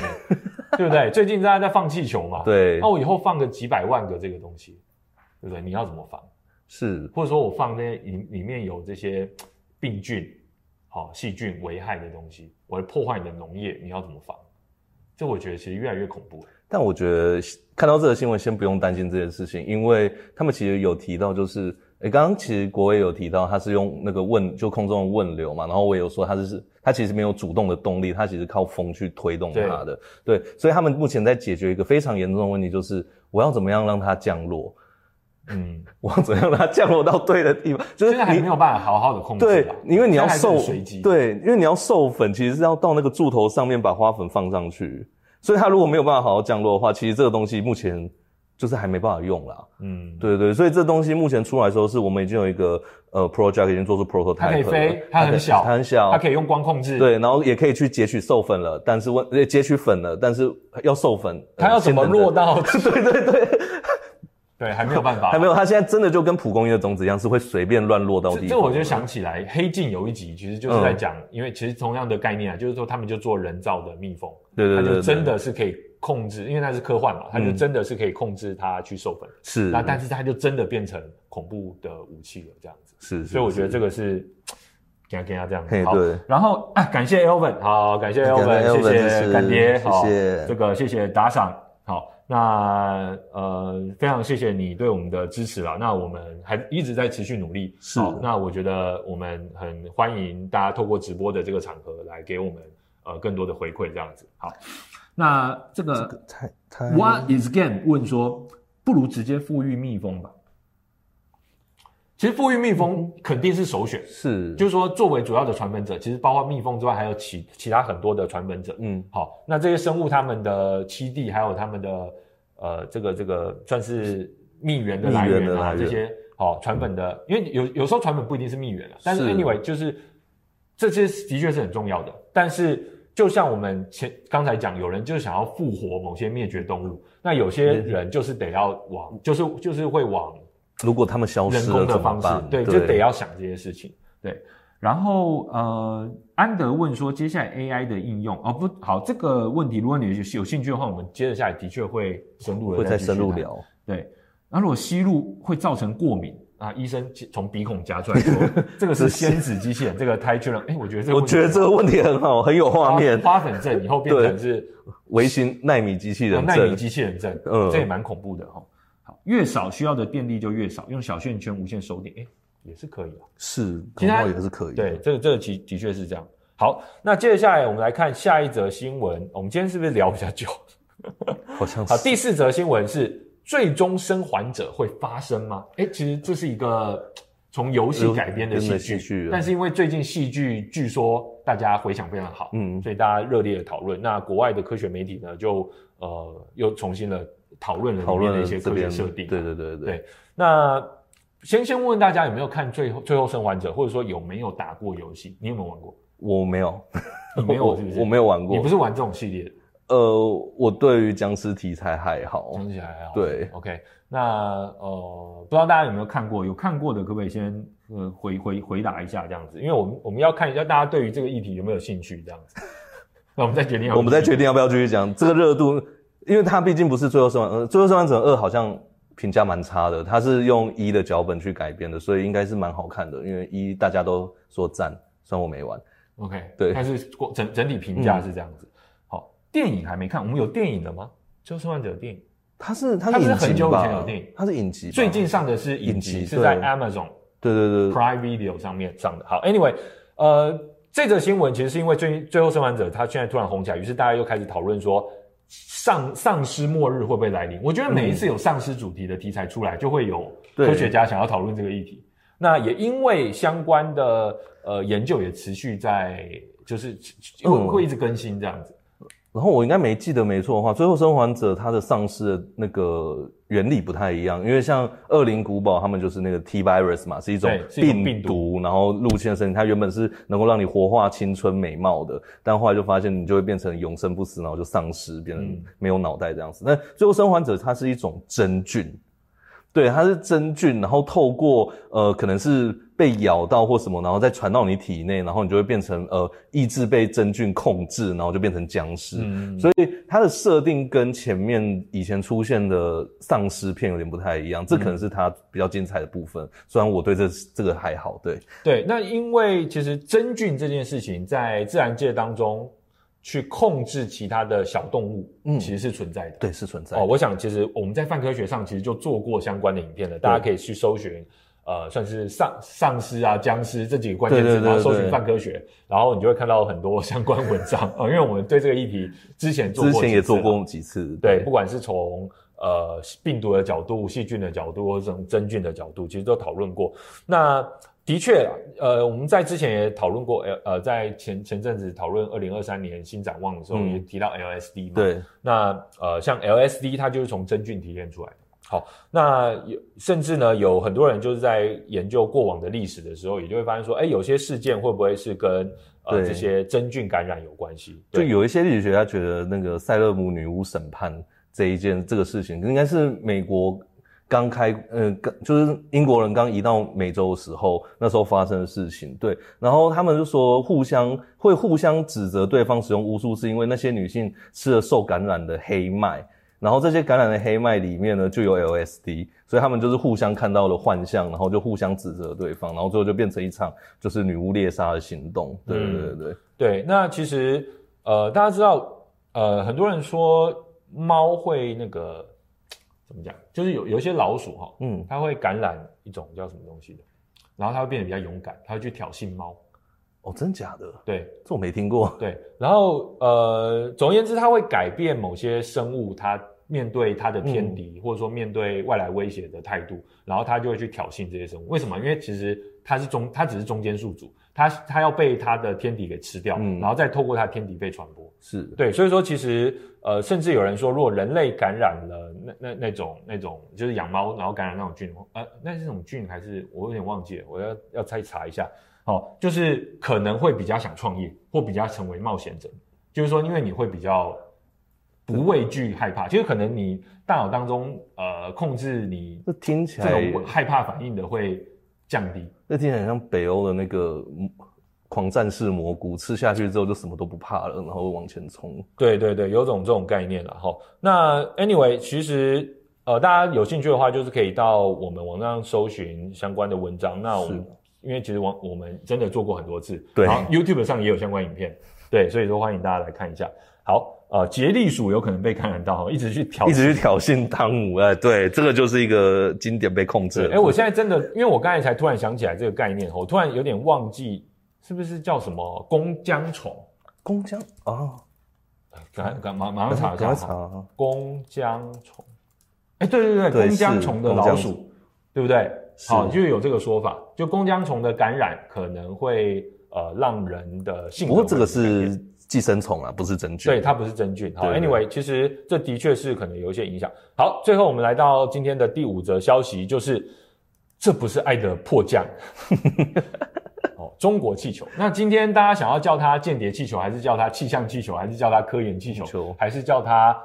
S1: 对不对？最近大家在放气球嘛？
S2: 对。
S1: 那我以后放个几百万个这个东西，对不对？你要怎么防？
S2: 是。或
S1: 者说我放那里里面有这些 病菌、好细菌危害的东西，我会破坏你的农业，你要怎么防？这我觉得其实越来越恐怖。
S2: 但我觉得看到这个新闻，先不用担心这件事情，因为他们其实有提到，就是诶，刚刚其实国卫有提到，他是用那个问就空中的问流嘛，然后我也有说他是他其实没有主动的动力，他其实靠风去推动它的，对，对，所以他们目前在解决一个非常严重的问题，就是我要怎么样让它降落。嗯，我要怎样让它降落到对的地方？就是
S1: 你没有办法好好的控制。
S2: 对，因为你要授对，因为你要授粉，其实是要到那个柱头上面把花粉放上去。所以它如果没有办法好好降落的话，其实这个东西目前就是还没办法用啦。嗯，对对，所以这东西目前出来的时候，是我们已经有一个呃 project 已经做出 prototype，
S1: 它可以飞，它很小，
S2: 它很小，
S1: 它可以用光控制。
S2: 对，然后也可以去截取授粉了，但是问截取粉了，但是要授粉，
S1: 它要怎么落到？
S2: 对对对。
S1: 对，还没有办法，
S2: 还没有。他现在真的就跟蒲公英的种子一样，是会随便乱落到地。
S1: 这我就想起来，《黑镜》有一集，其实就是在讲，嗯、因为其实同样的概念啊，就是说他们就做人造的蜜蜂，
S2: 对对
S1: 对，就真的是可以控制，因为那是科幻嘛，它就真的是可以控制它去授粉。
S2: 是、嗯，
S1: 那但是它就真的变成恐怖的武器了，这样子。
S2: 是，是，
S1: 所以我觉得这个是 给他给他这样子。
S2: 好，对
S1: 然后啊，感谢 Elvin，好，感谢 Elvin，谢谢干爹，好，谢谢这个谢谢打赏。那呃，非常谢谢你对我们的支持了。那我们还一直在持续努力。
S2: 是。
S1: 那我觉得我们很欢迎大家透过直播的这个场合来给我们呃更多的回馈，这样子。好。那这个，这个太太 What is game 问说，不如直接复育蜜蜂吧。其实复育蜜蜂肯定是首选，
S2: 是，
S1: 就是说作为主要的传粉者，其实包括蜜蜂之外，还有其其他很多的传粉者。嗯，好，那这些生物它们的栖地，还有它们的呃这个这个算是蜜源的来源啊，源这些哦传粉的，因为有有时候传粉不一定是蜜源啊，但是 anyway 就是这些的确是很重要的。但是就像我们前刚才讲，有人就是想要复活某些灭绝动物，那有些人就是得要往，就是就是会往。
S2: 如果他们消失了，
S1: 人工的方式，对，对就得要想这些事情。对，然后呃，安德问说，接下来 AI 的应用哦，不好，这个问题，如果你有有兴趣的话，我们接着下来的确会深入的
S2: 会再深入聊。
S1: 对，那如果吸入会造成过敏啊，医生从鼻孔夹出来说，这个是仙子机器人，这个 Tylenol，哎，我觉得这个
S2: 我觉得这个问题很好，很有画面。
S1: 花粉症以后变成是
S2: 微型纳米机器人，
S1: 奈米机器人症，嗯，这也蛮恐怖的哈。好越少需要的电力就越少，用小线圈无线收电，诶也是可以啊。
S2: 是，其他也是可以。
S1: 对，这个这个的的确是这样。好，那接下来我们来看下一则新闻。我们今天是不是聊比较久？
S2: 好像是。
S1: 好，第四则新闻是最终生还者会发生吗？诶其实这是一个从游戏改编的戏剧，但是因为最近戏剧据说大家回响非常好，嗯，所以大家热烈的讨论。那国外的科学媒体呢，就呃又重新的。讨论了里面的一些科学设定，
S2: 对对对对，
S1: 对。那先先问问大家有没有看最后《最后生还者》，或者说有没有打过游戏？你有没有玩过？
S2: 我没有，
S1: 你没有是不是？
S2: 我没有玩过。
S1: 你不是玩这种系列的？
S2: 呃，我对于僵尸题材还好，
S1: 僵尸还好。
S2: 对
S1: ，OK。那呃，不知道大家有没有看过？有看过的可不可以先呃回回回答一下这样子？因为我们我们要看一下大家对于这个议题有没有兴趣这样子。那我们再决定要，
S2: 我们再决定要不要继续讲这个热度。因为它毕竟不是最后生还，呃，最后生还者二好像评价蛮差的，它是用一的脚本去改编的，所以应该是蛮好看的。因为一大家都说赞，虽然我没玩。
S1: OK，
S2: 对，
S1: 但是整整体评价是这样子。嗯、好，电影还没看，我们有电影了吗？最后生还者电影，
S2: 它是它是，它是很久以前有电影，它是影集，
S1: 最近上的是影集，影集是在 Amazon
S2: 对对对
S1: Prime Video 上面上的。好，Anyway，呃，这则新闻其实是因为最最后生还者它现在突然红起来，于是大家又开始讨论说。丧丧尸末日会不会来临？我觉得每一次有丧尸主题的题材出来，就会有科学家想要讨论这个议题。那也因为相关的呃研究也持续在，就是会会一直更新这样子。
S2: 然后我应该没记得没错的话，最后生还者它的丧尸的那个原理不太一样，因为像恶灵古堡他们就是那个 T virus 嘛，是一种病毒，病毒然后入侵的身体，它原本是能够让你活化青春美貌的，但后来就发现你就会变成永生不死，然后就丧尸，变成没有脑袋这样子。那、嗯、最后生还者它是一种真菌。对，它是真菌，然后透过呃，可能是被咬到或什么，然后再传到你体内，然后你就会变成呃，意志被真菌控制，然后就变成僵尸。嗯，所以它的设定跟前面以前出现的丧尸片有点不太一样，这可能是它比较精彩的部分。嗯，虽然我对这这个还好，对。
S1: 对，那因为其实真菌这件事情在自然界当中。去控制其他的小动物，嗯，其实是存在的。
S2: 对，是存在的。
S1: 哦，我想其实我们在泛科学上其实就做过相关的影片了，大家可以去搜寻，呃，算是丧丧尸啊、僵尸这几个关键词，然后搜寻泛科学，然后你就会看到很多相关文章啊、哦。因为我们对这个议题之前做过，
S2: 之前也做过几次，
S1: 对，对不管是从呃病毒的角度、细菌的角度，或者从真菌的角度，其实都讨论过。那的确，呃，我们在之前也讨论过，呃，在前前阵子讨论二零二三年新展望的时候，也提到 LSD 嘛。
S2: 对。
S1: 那呃，像 LSD 它就是从真菌提炼出来的。好，那有甚至呢，有很多人就是在研究过往的历史的时候，也就会发现说，哎，有些事件会不会是跟呃这些真菌感染有关系？
S2: 就有一些历史学家觉得，那个塞勒姆女巫审判这一件这个事情，应该是美国。刚开，呃，刚就是英国人刚移到美洲的时候，那时候发生的事情，对。然后他们就说，互相会互相指责对方使用巫术，是因为那些女性吃了受感染的黑麦，然后这些感染的黑麦里面呢就有 LSD，所以他们就是互相看到了幻象，然后就互相指责对方，然后最后就变成一场就是女巫猎杀的行动。对对对对，
S1: 对。那其实，呃，大家知道，呃，很多人说猫会那个。怎么讲？就是有有一些老鼠哈，嗯，它会感染一种叫什么东西的，然后它会变得比较勇敢，它会去挑衅猫。
S2: 哦，真假的？
S1: 对，
S2: 这我没听过。
S1: 对，然后呃，总而言之，它会改变某些生物它面对它的天敌，嗯，或者说面对外来威胁的态度，然后它就会去挑衅这些生物。为什么？因为其实它是中，它只是中间宿主。它它要被它的天敌给吃掉，嗯，然后再透过它的天敌被传播，
S2: 是
S1: 对，所以说其实呃，甚至有人说，如果人类感染了那那那种那种就是养猫然后感染那种菌，呃，那是这种菌还是我有点忘记了，我要要再查一下，哦，就是可能会比较想创业或比较成为冒险者，就是说因为你会比较不畏惧害怕，其实可能你大脑当中呃控制你这听起来这种害怕反应的会。降低，
S2: 那听起来很像北欧的那个狂战士蘑菇，吃下去之后就什么都不怕了，然后往前冲。
S1: 对对对，有种这种概念了哈。那 anyway，其实呃，大家有兴趣的话，就是可以到我们网上搜寻相关的文章。那我们因为其实网我们真的做过很多次，
S2: 对，
S1: 然后 YouTube 上也有相关影片，对，所以说欢迎大家来看一下。好。呃，杰利鼠有可能被感染到，一直去挑，
S2: 一直去挑衅汤姆，哎，对，这个就是一个经典被控制。
S1: 哎，我现在真的，因为我刚才才突然想起来这个概念，我突然有点忘记是不是叫什么弓浆虫？
S2: 弓浆啊，
S1: 赶赶马马上查一下，弓浆虫。哎，对对对，弓浆虫的老鼠，对不对？好，就有这个说法，就弓浆虫的感染可能会呃让人的性格。
S2: 不过这个是。寄生虫啊，不是真菌。
S1: 对，它不是真菌。好，Anyway，其实这的确是可能有一些影响。好，最后我们来到今天的第五则消息，就是这不是爱的迫降。哦，中国气球。那今天大家想要叫它间谍气球，还是叫它气象气球，还是叫它科研气球，球还是叫它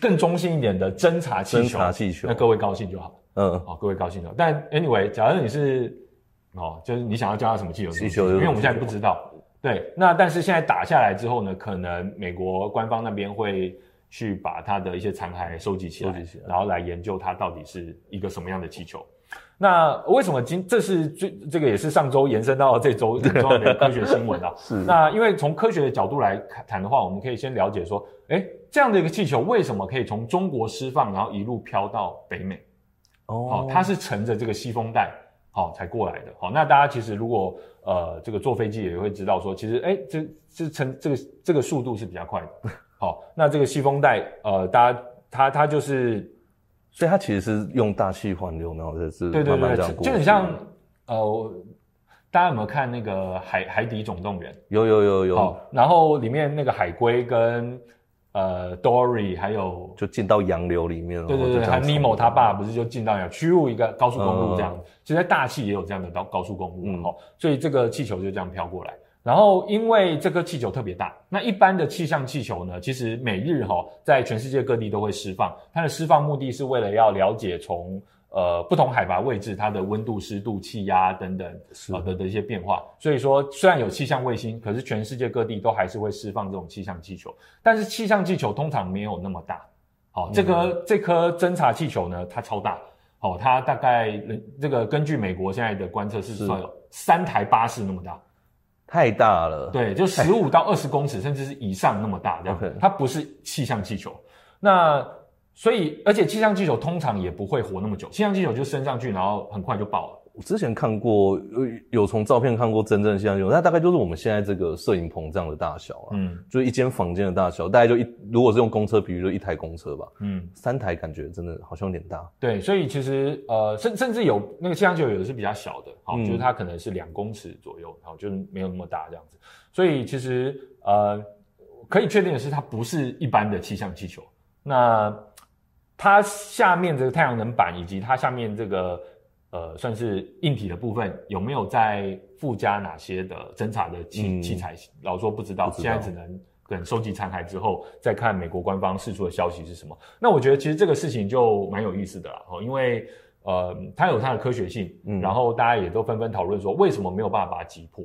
S1: 更中性一点的侦察气球？侦
S2: 察气球。
S1: 那各位高兴就好。嗯，好，各位高兴就好。但 Anyway，假如你是哦，就是你想要叫它什么气球？气球，因为我们现在不知道。对，那但是现在打下来之后呢，可能美国官方那边会去把它的一些残骸收集起来，起来，然后来研究它到底是一个什么样的气球。那为什么今这是最这个也是上周延伸到这周 很重要的科学新闻啊？是。那因为从科学的角度来谈的话，我们可以先了解说，诶，这样的一个气球为什么可以从中国释放，然后一路飘到北美？哦，好，它是乘着这个西风带。好，才过来的。好，那大家其实如果呃这个坐飞机也会知道说，其实诶、欸、这这成这个这个速度是比较快的。好，那这个西风带呃，大家它它就是，
S2: 所以它其实是用大气环流，然后就是。对对对，
S1: 就很像呃，大家有没有看那个海海底总动员？
S2: 有有有有。
S1: 好，然后里面那个海龟跟。呃，Dory 还有
S2: 就进到洋流里面了。
S1: 对对对，还 Nemo 他爸不是就进到洋，驱入一个高速公路这样。其实在大气也有这样的高高速公路，嗯，所以这个气球就这样飘过来。然后因为这颗气球特别大，那一般的气象气球呢，其实每日哈在全世界各地都会释放，它的释放目的是为了要了解从。呃，不同海拔位置，它的温度、湿度、气压等等，啊的的一些变化。所以说，虽然有气象卫星，可是全世界各地都还是会释放这种气象气球。但是气象气球通常没有那么大。好，这个、嗯、这颗侦察气球呢，它超大。好，它大概这个根据美国现在的观测是说有三台巴士那么大。
S2: 太大了。
S1: 对，就十五到二十公尺，甚至是以上那么大这样。它不是气象气球。那所以，而且气象气球通常也不会活那么久，气象气球就升上去，然后很快就爆了。
S2: 我之前看过，有从照片看过真正气象气球，它大概就是我们现在这个摄影棚这样的大小啊，嗯，就是一间房间的大小，大概就一，如果是用公车，比如说一台公车吧，嗯，三台感觉真的好像有点大。
S1: 对，所以其实呃，甚甚至有那个气象气球有的是比较小的，好，嗯，就是它可能是两公尺左右，好，就是没有那么大这样子。所以其实呃，可以确定的是，它不是一般的气象气球。那它下面这个太阳能板以及它下面这个。呃，算是硬体的部分，有没有在附加哪些的侦查的器、嗯、器材？老说不知道，知道现在只能等收集残骸之后再看美国官方释出的消息是什么。那我觉得其实这个事情就蛮有意思的啦，因为呃，它有它的科学性，嗯，然后大家也都纷纷讨论说，为什么没有办法把它击破？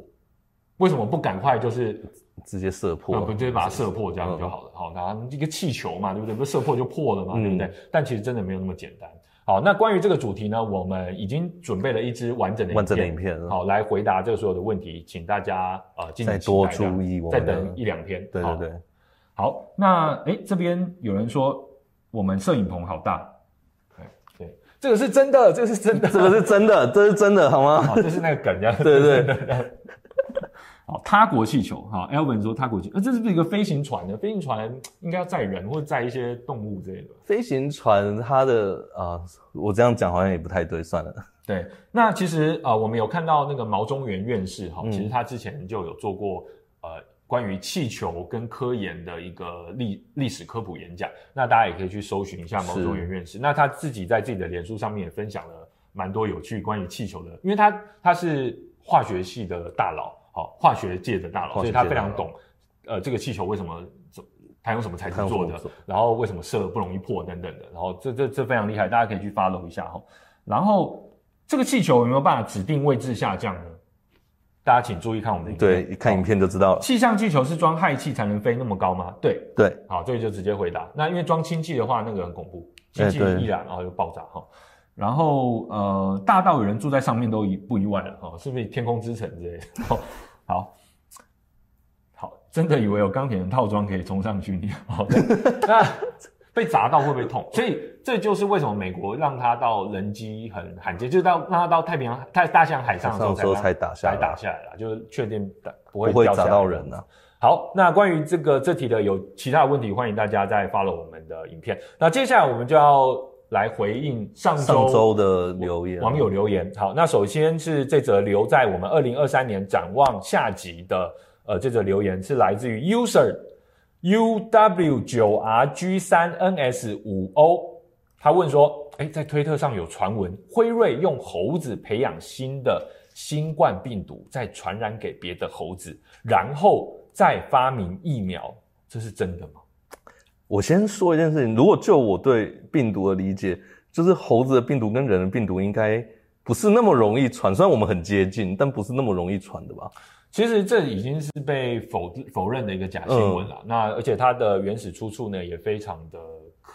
S1: 为什么不赶快就是
S2: 直接射破？
S1: 不直接把它射破这样就好了？好，那一个气球嘛，对不对？不是射破就破了嘛，嗯、对不对？但其实真的没有那么简单。好，那关于这个主题呢，我们已经准备了一支完整的影片，
S2: 完整的影片，
S1: 好，来回答这个所有的问题，请大家呃
S2: 再多注意我们，
S1: 再等一两天。
S2: 对对对。
S1: 好，那诶这边有人说我们摄影棚好大，对对，这个是真的，这个是真的，
S2: 这个是真的，这是真的，好吗？
S1: 好，这是那个梗，
S2: 对对。
S1: 好，他国气球，哈，Elvin 说他国气，那这是不是一个飞行船呢？飞行船应该要载人或者载一些动物之类的。
S2: 飞行船，它的啊、呃，我这样讲好像也不太对，算了。
S1: 对，那其实啊、呃，我们有看到那个毛中原院士，哈，其实他之前就有做过呃关于气球跟科研的一个历历史科普演讲，那大家也可以去搜寻一下毛中原院士。那他自己在自己的脸书上面也分享了蛮多有趣关于气球的，因为他他是化学系的大佬。好，化学界的大佬，所以他非常懂，呃，这个气球为什么怎，它用什么材质做的，然后为什么射不容易破等等的，然后这这这非常厉害，大家可以去 follow 一下哈。然后这个气球有没有办法指定位置下降呢？大家请注意看我们的影
S2: 片，对，看影片就知道了。
S1: 气象气球是装氦气才能飞那么高吗？对
S2: 对，
S1: 好，这个就直接回答。那因为装氢气的话，那个很恐怖，氢气易燃，然后就爆炸哈。然后呃，大到有人住在上面都意不意外了哈，是不是天空之城之类的？好，好，真的以为有钢铁人套装可以冲上去，你 好，那被砸到会不会痛？所以这就是为什么美国让他到人机很罕见，就是到让他到太平洋、太大西洋海上的时候才打下来，才打下来了，就是确定不会不会砸到人呢。好，那关于这个这题的有其他的问题，欢迎大家再 follow 我们的影片。那接下来我们就要。来回应上周，
S2: 周的留言，
S1: 网友留言。好，那首先是这则留在我们二零二三年展望下集的，呃，这则留言是来自于 user u w 九 r g 三 n s 五 o，他问说，哎，在推特上有传闻，辉瑞用猴子培养新的新冠病毒，再传染给别的猴子，然后再发明疫苗，这是真的吗？
S2: 我先说一件事情，如果就我对病毒的理解，就是猴子的病毒跟人的病毒应该不是那么容易传，虽然我们很接近，但不是那么容易传的吧？
S1: 其实这已经是被否否认的一个假新闻了。嗯、那而且它的原始出处呢也非常的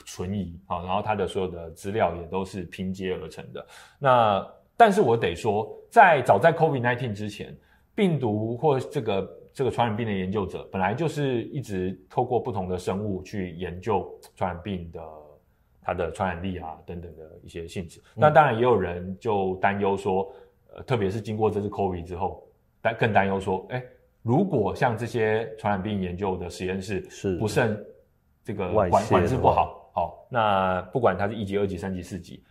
S1: 存疑啊，然后它的所有的资料也都是拼接而成的。那但是我得说，在早在 COVID-19 之前，病毒或这个。这个传染病的研究者本来就是一直透过不同的生物去研究传染病的它的传染力啊等等的一些性质。嗯、那当然也有人就担忧说，呃，特别是经过这次 COVID 之后，担更担忧说，哎，如果像这些传染病研究的实验室是不慎这个管管制不好，好，那不管它是一级、二级、三级、四级，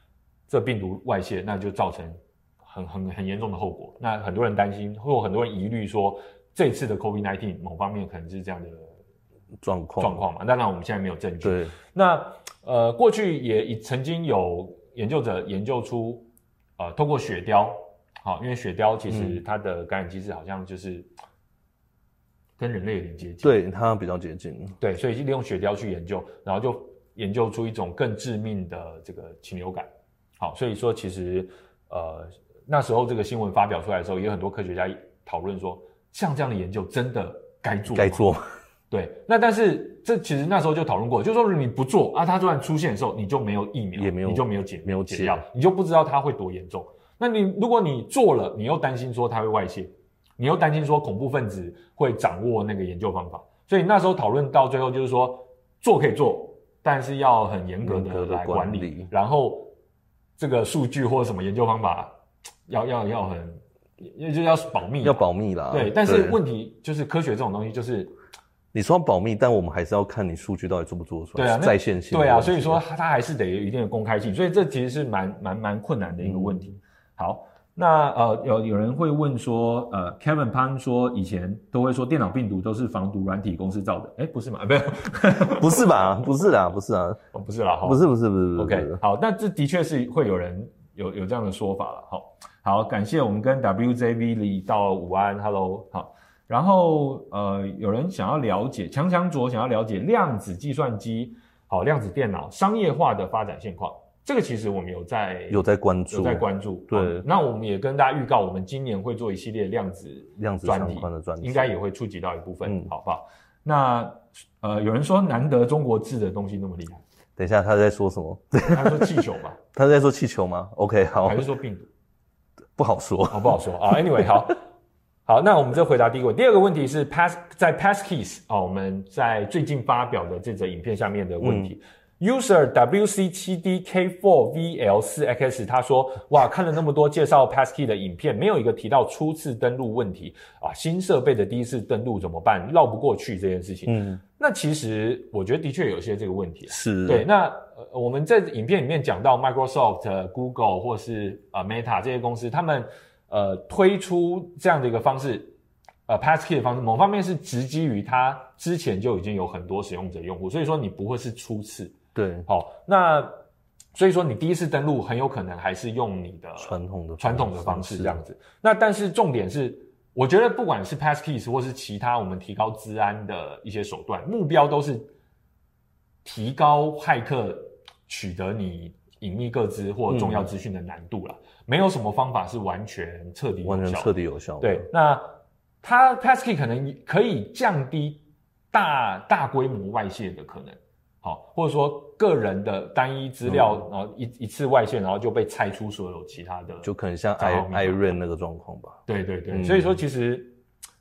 S1: 这病毒外泄，那就造成很很很严重的后果。那很多人担心，或很多人疑虑说。这次的 COVID-19 某方面可能是这样的状况状况嘛？当然我们现在没有证据。对。那呃，过去也曾经有研究者研究出，呃，通过雪貂，好，因为雪貂其实它的感染机制好像就是跟人类有点接近，
S2: 对，它比较接近。
S1: 对，所以就利用雪貂去研究，然后就研究出一种更致命的这个禽流感。好，所以说其实呃那时候这个新闻发表出来的时候，也有很多科学家讨论说。像这样的研究真的该做？
S2: 该做。
S1: 对，那但是这其实那时候就讨论过，就是说你不做啊，它突然出现的时候，你就没有疫苗，
S2: 也没有，
S1: 你就没有解，
S2: 没有
S1: 解药，你就不知道它会多严重。那你如果你做了，你又担心说它会外泄，你又担心说恐怖分子会掌握那个研究方法，所以那时候讨论到最后就是说做可以做，但是要很严格的来管理，管理然后这个数据或者什么研究方法要要要很，因为就要保密，
S2: 要保密啦。
S1: 对，但是问题就是科学这种东西就是。
S2: 你说保密，但我们还是要看你数据到底做不做出来。
S1: 对啊，
S2: 在线性。
S1: 对啊，所以说它还是得有一定的公开性，所以这其实是蛮蛮蛮困难的一个问题。嗯、好，那呃有有人会问说，呃，Kevin Pan 说以前都会说电脑病毒都是防毒软体公司造的，哎，不是吗？没有，
S2: 不是吧？不是啦，不是啊，
S1: 哦，不是啦，
S2: 不是不是不是。
S1: OK，好，那这的确是会有人有有这样的说法了。好，好，感谢我们跟 WJV 里到午安，Hello，好。然后，呃，有人想要了解强强卓想要了解量子计算机，好，量子电脑商业化的发展现况。这个其实我们有在
S2: 有在关注，
S1: 有在关注。对，那我们也跟大家预告，我们今年会做一系列量子
S2: 量子相关的专题，
S1: 应该也会触及到一部分，嗯、好不好？那呃，有人说难得中国制的东西那么厉害。
S2: 等一下，他在说什么？
S1: 他说气球吧？
S2: 他在说气球吗？OK，好。
S1: 还是说病毒？
S2: 不好说，
S1: 哦，不好说啊。Anyway，好。好，那我们就回答第一个问题。第二个问题是 pass 在 Passkeys 哦，我们在最近发表的这则影片下面的问题。嗯、User WC7DK4VL4X 他说：哇，看了那么多介绍 Passkey 的影片，没有一个提到初次登录问题啊，新设备的第一次登录怎么办？绕不过去这件事情。嗯，那其实我觉得的确有一些这个问题。
S2: 是，
S1: 对。那呃，我们在影片里面讲到 Microsoft、Google 或是啊 Meta 这些公司，他们。呃，推出这样的一个方式，呃，Passkey 的方式，某方面是直基于它之前就已经有很多使用者用户，所以说你不会是初次。
S2: 对，
S1: 好，那所以说你第一次登录很有可能还是用你的
S2: 传统的
S1: 传统的方式这样子。那但是重点是，我觉得不管是 Passkeys 或是其他我们提高治安的一些手段，目标都是提高骇客取得你隐秘个资或重要资讯的难度了。嗯没有什么方法是完全彻底，
S2: 完全彻底有效。
S1: 对，那它 Passkey 可能可以降低大大规模外泄的可能，好，或者说个人的单一资料，嗯、然后一一次外泄，然后就被拆出所有其他的，
S2: 就可能像 Iron 那个状况吧。
S1: 对对对，嗯、所以说其实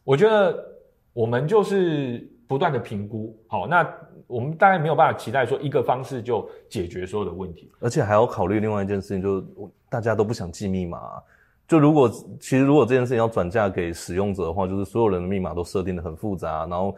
S1: 我觉得我们就是不断的评估，好，那。我们大概没有办法期待说一个方式就解决所有的问题，
S2: 而且还要考虑另外一件事情，就是大家都不想记密码。就如果其实如果这件事情要转嫁给使用者的话，就是所有人的密码都设定的很复杂，然后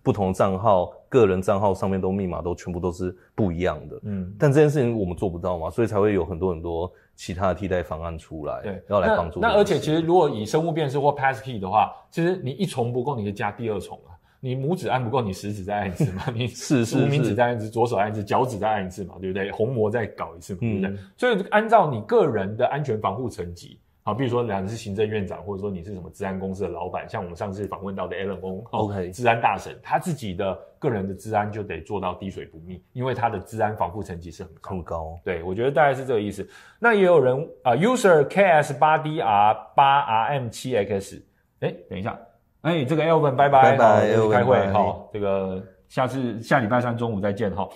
S2: 不同账号、个人账号上面都密码都全部都是不一样的。嗯，但这件事情我们做不到嘛，所以才会有很多很多其他的替代方案出来，
S1: 对，
S2: 要来帮助。
S1: 那而且其实如果以生物辨识或 passkey 的话，其实你一重不够，你就加第二重啊。你拇指按不够，你食指再按一次嘛？你是无名指再按一次，左手按一次，脚趾再按一次嘛？对不对？虹膜再搞一次嘛？对不对？嗯、所以按照你个人的安全防护层级，好，比如说你是行政院长，或者说你是什么治安公司的老板，像我们上次访问到的 Alan Ong，OK，治安大神，他自己的个人的治安就得做到滴水不密，因为他的治安防护层级是很高。
S2: 很高。
S1: 对，我觉得大概是这个意思。那也有人啊、呃、，User KS 八 DR 八 RM 七 X，哎，等一下。哎、欸，这个 Elvin，拜拜，拜拜，开会，好，这个下次下礼拜三中午再见，哈。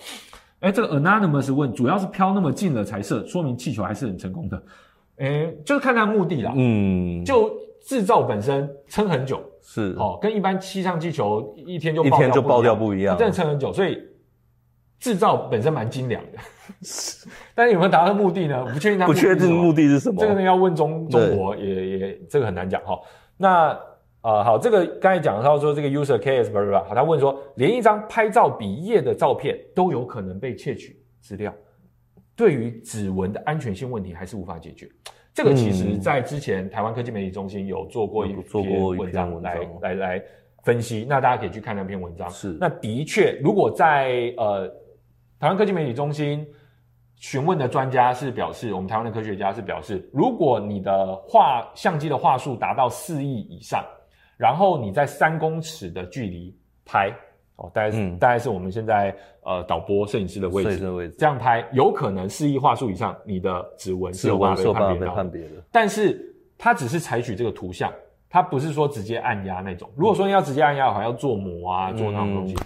S1: 哎，这个 Anonymous 问，主要是飘那么近了才射，说明气球还是很成功的。哎、欸，就是看它目的啦，嗯，就制造本身撑很久，
S2: 是，
S1: 哦，跟一般气象气球一天就
S2: 一天就爆掉不一样，
S1: 真的撑很久，所以制造本身蛮精良的。但是有没有达到目的呢？不确定它，
S2: 不确定目的是什么？
S1: 这个呢要问中中国也，也也这个很难讲哈。那。啊、呃，好，这个刚才讲到说这个 user case 不是吧？好，他问说，连一张拍照比耶的照片都有可能被窃取资料，对于指纹的安全性问题还是无法解决。这个其实在之前台湾科技媒体中心有做过一篇文章来来来分析，那大家可以去看那篇文章。是，那的确，如果在呃台湾科技媒体中心询问的专家是表示，我们台湾的科学家是表示，如果你的画相机的画素达到四亿以上。然后你在三公尺的距离拍，哦，大概是、嗯、大概是我们现在呃导播摄影师的位置，位置这样拍有可能四亿画素以上，你的指纹是有办法被判别的。但是它只是采取这个图像，它不是说直接按压那种。如果说要直接按压的话，要做模啊，做那种东西。嗯、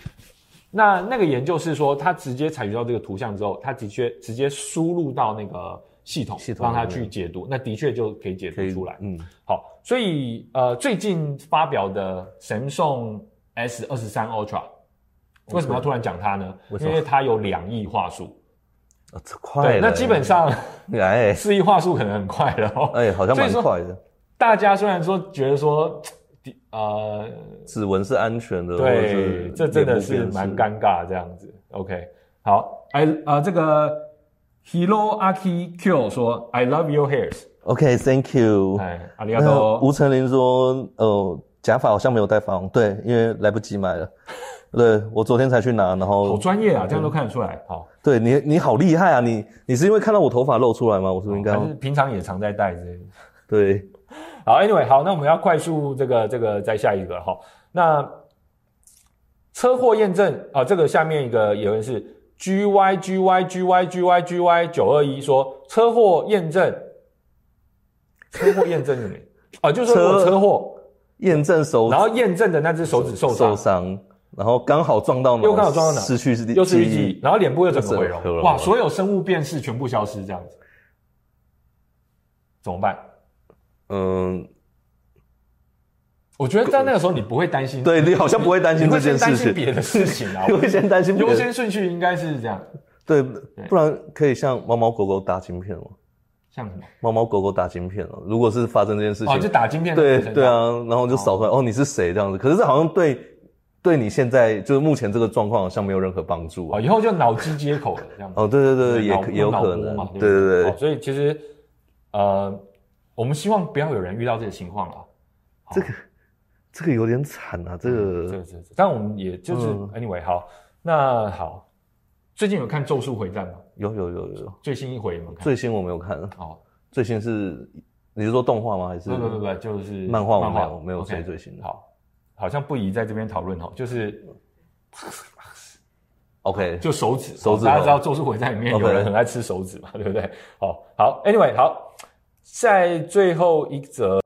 S1: 那那个研究是说，它直接采取到这个图像之后，它的确直接输入到那个系统，系统让它去解读，那的确就可以解读出来。嗯，好。所以呃，最近发表的神送 S 二十三 Ultra，为什么要突然讲它呢？为因为它有两亿话术。
S2: 啊，这快了。
S1: 那基本上，哎，四亿话术可能很快了哦。
S2: 哎，好像蛮快的。
S1: 大家虽然说觉得说，呃，
S2: 指纹是安全的，
S1: 对，这真的是蛮尴尬这样子。OK，好，哎，呃，这个 Hiroaki Q 说，I love your hairs。
S2: OK，Thank you。
S1: 哎，阿里阿多。
S2: 吴成林说，呃，假发好像没有带发红，对，因为来不及买了。对，我昨天才去拿，然后
S1: 好专业啊，这样都看得出来。好，
S2: 对你，你好厉害啊！你你是因为看到我头发露出来吗？我是
S1: 应该？平常也常在戴着？
S2: 对，
S1: 好，Anyway，好，那我们要快速这个这个再下一个哈。那车祸验证啊，这个下面一个有人是 G Y G Y G Y G Y G Y 九二一说车祸验证，车祸验证什么？啊，就是说我车祸
S2: 验证手，
S1: 然后验证的那只手指受伤。
S2: 受伤。然后刚好撞到哪？
S1: 又刚好撞到哪？
S2: 失去是
S1: 又是记忆，然后脸部又整个毁容，哇！所有生物辨识全部消失，这样子怎么办？嗯，我觉得在那个时候你不会担心，
S2: 对你好像不会担心这件事情，
S1: 担心别的事情啊，
S2: 你会先担心
S1: 优先顺序应该是这样，
S2: 对，不然可以像猫猫狗狗打晶片吗？
S1: 像什么？
S2: 猫猫狗狗打晶片哦，如果是发生这件事情，
S1: 哦，就打晶片，
S2: 对对啊，然后就扫出来，哦，你是谁这样子？可是这好像对。对你现在就是目前这个状况好像没有任何帮助
S1: 啊！以后就脑机接口了这样子。
S2: 哦，对对对，也也有可能嘛。对对对。
S1: 所以其实，呃，我们希望不要有人遇到这个情况了。
S2: 这个这个有点惨啊！这个
S1: 这个这个，但我们也就是 anyway 好，那好，最近有看《咒术回战》吗？
S2: 有有有有，
S1: 最新一回有没有看？
S2: 最新我没有看。哦，最新是你是说动画吗？还是？
S1: 不不不，就是
S2: 漫画。漫画我没有追最新的。
S1: 好。好像不宜在这边讨论哦，就是
S2: OK，
S1: 就手指，
S2: 手指，
S1: 大家知道咒术回战里面有人很爱吃手指嘛，对不对？好，好，Anyway，好，在最后一则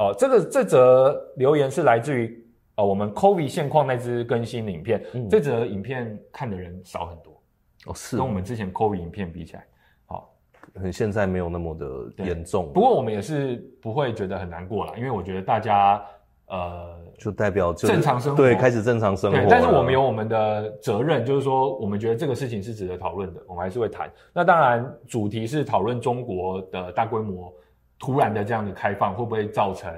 S1: 哦，这个这则留言是来自于哦我们 Kobe 现况那支更新的影片，这则影片看的人少很多
S2: 哦，是。
S1: 跟我们之前 Kobe 影片比起来，好，
S2: 现在没有那么的严重，
S1: 不过我们也是不会觉得很难过啦，因为我觉得大家。呃，
S2: 就代表
S1: 正常生活，
S2: 对，开始正常生活。
S1: 对，但是我们有我们的责任，就是说，我们觉得这个事情是值得讨论的，我们还是会谈。那当然，主题是讨论中国的大规模突然的这样的开放，会不会造成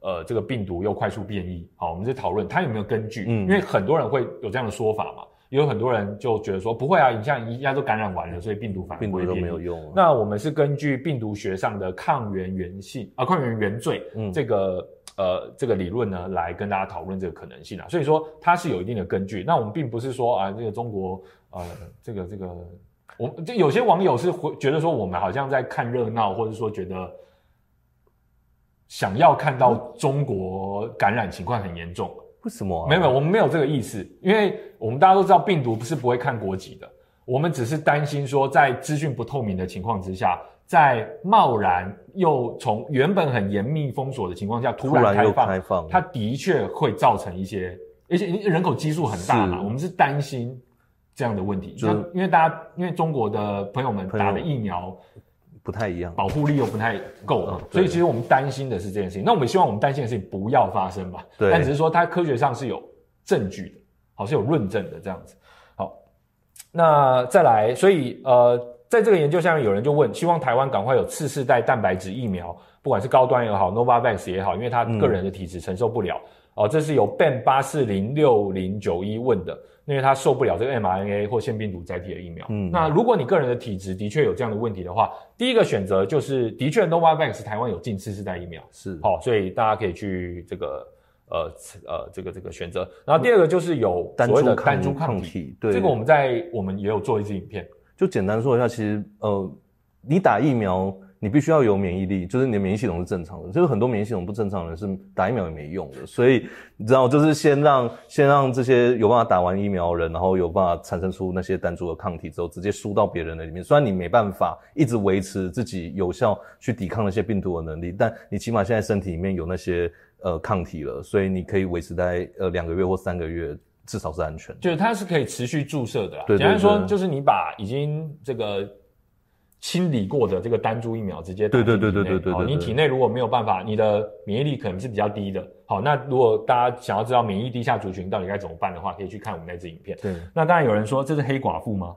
S1: 呃这个病毒又快速变异？好，我们是讨论它有没有根据，嗯，因为很多人会有这样的说法嘛，也有很多人就觉得说不会啊，你像一下都感染完了，所以病毒反而不会变异，
S2: 病毒都没有用。
S1: 那我们是根据病毒学上的抗原原性啊，抗原原罪，嗯，这个。呃，这个理论呢，来跟大家讨论这个可能性啊，所以说它是有一定的根据。那我们并不是说啊，这个中国呃，这个这个，我就有些网友是会觉得说，我们好像在看热闹，或者说觉得想要看到中国感染情况很严重。
S2: 为什么啊？
S1: 没有没有，我们没有这个意思，因为我们大家都知道病毒不是不会看国籍的，我们只是担心说，在资讯不透明的情况之下。在贸然又从原本很严密封锁的情况下突然开放，开放它的确会造成一些，而且人口基数很大嘛，我们是担心这样的问题。就因为大家因为中国的朋友们打的疫苗
S2: 不太一样，
S1: 保护力又不太够，嗯、所以其实我们担心的是这件事情。那我们希望我们担心的事情不要发生吧？对。但只是说它科学上是有证据的，好是有论证的这样子。好，那再来，所以呃。在这个研究下面，有人就问，希望台湾赶快有次世代蛋白质疫苗，不管是高端也好，Novavax 也好，因为他个人的体质承受不了。嗯、哦，这是由 Ben 八四零六零九一问的，因为他受不了这个 mRNA 或腺病毒载体的疫苗。嗯，那如果你个人的体质的确有这样的问题的话，第一个选择就是，的确 Novavax 台湾有进次世代疫苗，
S2: 是
S1: 好、哦，所以大家可以去这个呃呃这个这个选择。然后第二个就是有所谓的单株抗体，对，这个我们在我们也有做一支影片。
S2: 就简单说一下，其实呃，你打疫苗，你必须要有免疫力，就是你的免疫系统是正常的。就是很多免疫系统不正常的人是打疫苗也没用的。所以你知道，就是先让先让这些有办法打完疫苗的人，然后有办法产生出那些单株的抗体之后，直接输到别人的里面。虽然你没办法一直维持自己有效去抵抗那些病毒的能力，但你起码现在身体里面有那些呃抗体了，所以你可以维持在呃两个月或三个月。至少是安全，
S1: 就是它是可以持续注射的啦。简单说，就是你把已经这个清理过的这个单株疫苗直接。
S2: 对对对对对对，对。
S1: 好，你体内如果没有办法，你的免疫力可能是比较低的。好，那如果大家想要知道免疫低下族群到底该怎么办的话，可以去看我们那支影片。
S2: 对。
S1: 那当然有人说这是黑寡妇吗？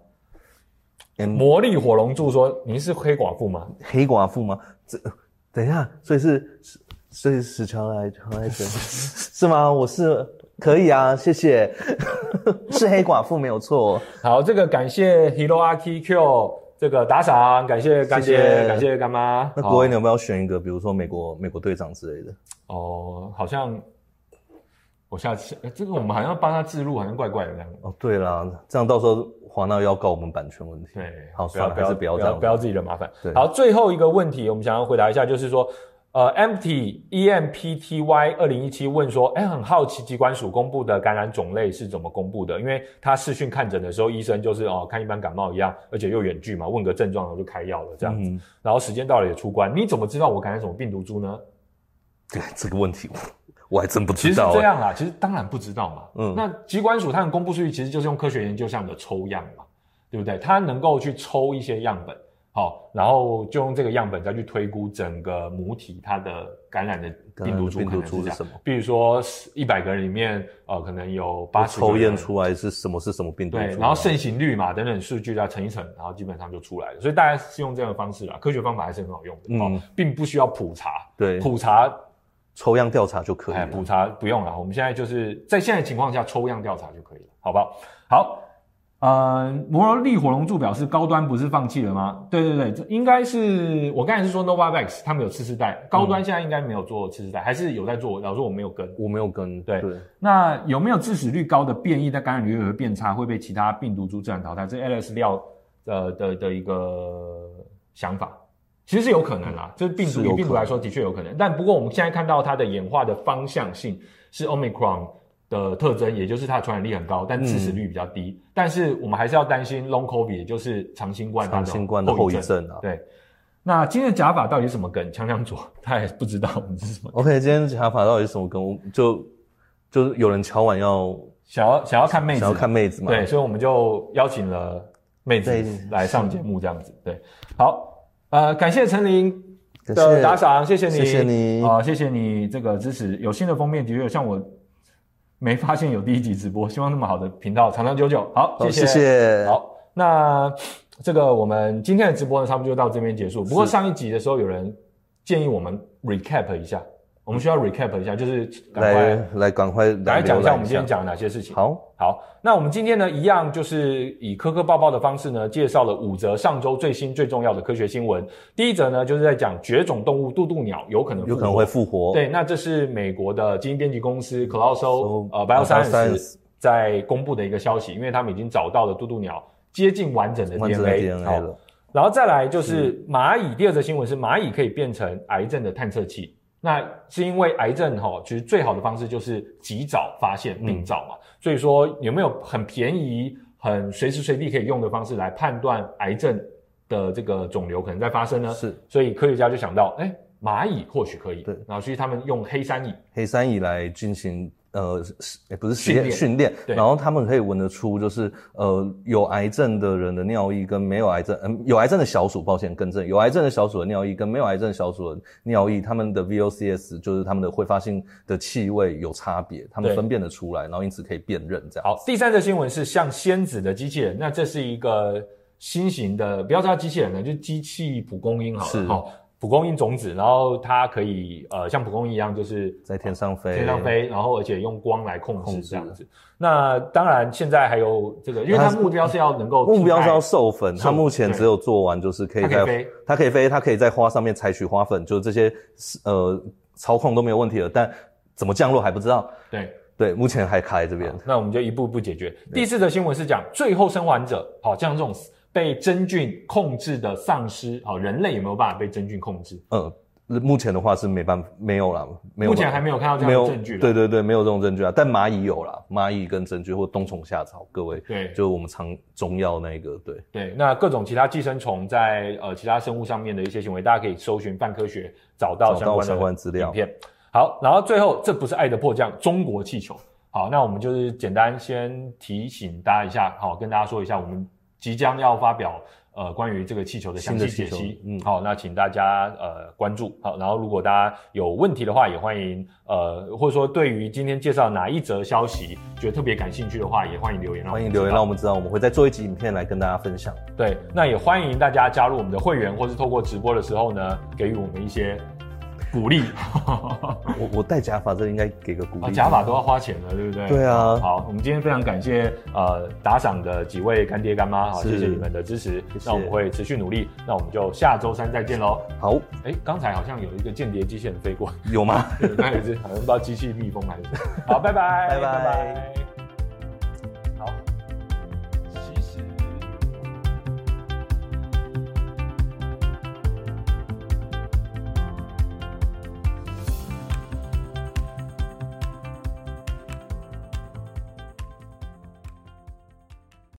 S1: 魔力火龙柱说您是黑寡妇吗？
S2: 黑寡妇吗？这等一下，所以是所以是乔来乔来着 是吗？我是可以啊，谢谢。是黑寡妇没有错。
S1: 好，这个感谢 Hiroaki Q。这个打赏，感谢干爹，谢谢感谢干妈。
S2: 那国威，你有没有选一个，比如说美国美国队长之类的？
S1: 哦，好像我下次，这个我们好像帮他置入，好像怪怪的这样。
S2: 哦，对啦，这样到时候华纳要告我们版权问题。
S1: 对，
S2: 好，算了，还是不要这样，不要，
S1: 自己的麻烦。
S2: 对，
S1: 好，最后一个问题，我们想要回答一下，就是说。呃，empty E M P T Y 二零一七问说，哎、欸，很好奇疾管署公布的感染种类是怎么公布的？因为他视讯看诊的时候，医生就是哦，看一般感冒一样，而且又远距嘛，问个症状然后就开药了这样子。嗯、然后时间到了也出关，你怎么知道我感染什么病毒株呢？
S2: 对 这个问题，我我还真不知道。
S1: 其实是这样啦，其实当然不知道嘛。嗯，那疾管署他们公布数据，其实就是用科学研究上的抽样嘛，对不对？他能够去抽一些样本。好，然后就用这个样本再去推估整个母体它的感染的病毒株可能是什么？比如说一百个人里面，呃，可能有八十
S2: 抽验出来是什么是什么病毒株？
S1: 对，然后盛行率嘛等等数据再乘一乘，然后基本上就出来了。所以大家是用这样的方式啦，科学方法还是很好用的，嗯，哦、并不需要普查，
S2: 对，
S1: 普查
S2: 抽样调查就可以了，
S1: 普查不用了。我们现在就是在现在情况下抽样调查就可以了，好不好？好。呃，摩罗利火龙柱表示高端不是放弃了吗？对对对，这应该是我刚才是说 Novavax 他们有次世代，高端现在应该没有做次世代，嗯、还是有在做。老实说我没有跟，
S2: 我没有跟。
S1: 对对，那有没有致死率高的变异，在感染率也会变差，会被其他病毒株自然淘汰？这是 Alex 廖的的的一个想法，其实是有可能啦。这、嗯、病毒与病毒来说的确有可能，但不过我们现在看到它的演化的方向性是 Omicron。的特征，也就是它的传染力很高，但致死率比较低。嗯、但是我们还是要担心 Long COVID，也就是长新冠
S2: 长新冠的后遗症啊。
S1: 对，那今天的假发到底是什么梗？强强左 他也不知道我们是什么。
S2: OK，今天假发到底是什么梗？我就就是有人敲碗要
S1: 想要想要看妹子，
S2: 想要看妹子嘛。
S1: 对，所以我们就邀请了妹子来上节目，这样子。对，好，呃，感谢陈琳的打赏，谢谢你，
S2: 谢谢你
S1: 啊、呃，谢谢你这个支持。有新的封面，的确像我。没发现有第一集直播，希望那么好的频道长长久久。好，谢谢。谢谢。好，那这个我们今天的直播呢，差不多就到这边结束。不过上一集的时候，有人建议我们 recap 一下。我们需要 recap 一下，就是赶快
S2: 来来赶快
S1: 来讲一下我们今天讲哪些事情。
S2: 好，
S1: 好，那我们今天呢，一样就是以科科报报的方式呢，介绍了五则上周最新最重要的科学新闻。第一则呢，就是在讲绝种动物渡渡鸟有可能
S2: 有可能会复活。
S1: 对，那这是美国的基因编辑公司 Colossal So, 呃 Bioscience 在公布的一个消息，因为他们已经找到了渡渡鸟接近完整的 DNA 好。然后再来就是蚂蚁，第二则新闻是蚂蚁可以变成癌症的探测器。那是因为癌症哈，其实最好的方式就是及早发现病灶嘛。嗯、所以说有没有很便宜、很随时随地可以用的方式来判断癌症的这个肿瘤可能在发生呢？
S2: 是，
S1: 所以科学家就想到，哎，蚂蚁或许可以。对，然后所以他们用黑山蚁，
S2: 黑山蚁来进行。呃，也不是实验训练，然后他们可以闻得出，就是呃有癌症的人的尿液跟没有癌症，嗯、呃，有癌症的小鼠，抱歉更正，有癌症的小鼠的尿液跟没有癌症的小鼠的尿液，他们的 VOCs 就是他们的挥发性的气味有差别，他们分辨得出来，然后因此可以辨认这样。
S1: 好，第三则新闻是像仙子的机器人，那这是一个新型的，不要叫机器人了，就机器蒲公英好了，好。蒲公英种子，然后它可以呃像蒲公英一样，就是
S2: 在天上飞，
S1: 天上飞，然后而且用光来控制这样子。那当然现在还有这个，因为它目标是要能够
S2: 目标是要授粉，它目前只有做完就是可以在它可以飞，它可以在花上面采取花粉，就是这些呃操控都没有问题了。但怎么降落还不知道。
S1: 对
S2: 对，目前还卡在这边。
S1: 那我们就一步步解决。第四则新闻是讲最后生还者，好像这种。被真菌控制的丧尸，好，人类有没有办法被真菌控制？
S2: 嗯，目前的话是没办法，没有了，没有。
S1: 目前还没有看到这样的证据。
S2: 对对对，没有这种证据啊。但蚂蚁有啦，蚂蚁跟真菌或冬虫夏草，各位，
S1: 对，
S2: 就是我们常中药那个，对
S1: 对。那各种其他寄生虫在呃其他生物上面的一些行为，大家可以搜寻泛科学找到相关的相关资料。影片。好，然后最后这不是爱的迫降，中国气球。好，那我们就是简单先提醒大家一下，好，跟大家说一下我们。即将要发表呃关于这个气球的详细解析。嗯，好，那请大家呃关注。好，然后如果大家有问题的话，也欢迎呃或者说对于今天介绍哪一则消息觉得特别感兴趣的话，也欢迎留言。
S2: 欢迎留言，让我们知道，我们会再做一集影片来跟大家分享。
S1: 对，那也欢迎大家加入我们的会员，或是透过直播的时候呢，给予我们一些。鼓励，
S2: 我我戴假发，这应该给个鼓励。
S1: 假发都要花钱的，对不对？
S2: 对啊。
S1: 好，我们今天非常感谢呃打赏的几位干爹干妈，好，谢谢你们的支持。那我们会持续努力，那我们就下周三再见喽。
S2: 好，
S1: 哎，刚才好像有一个间谍机器人飞过，
S2: 有吗？
S1: 对，那也是好像不知道机器蜜蜂还是。好，拜拜，
S2: 拜拜。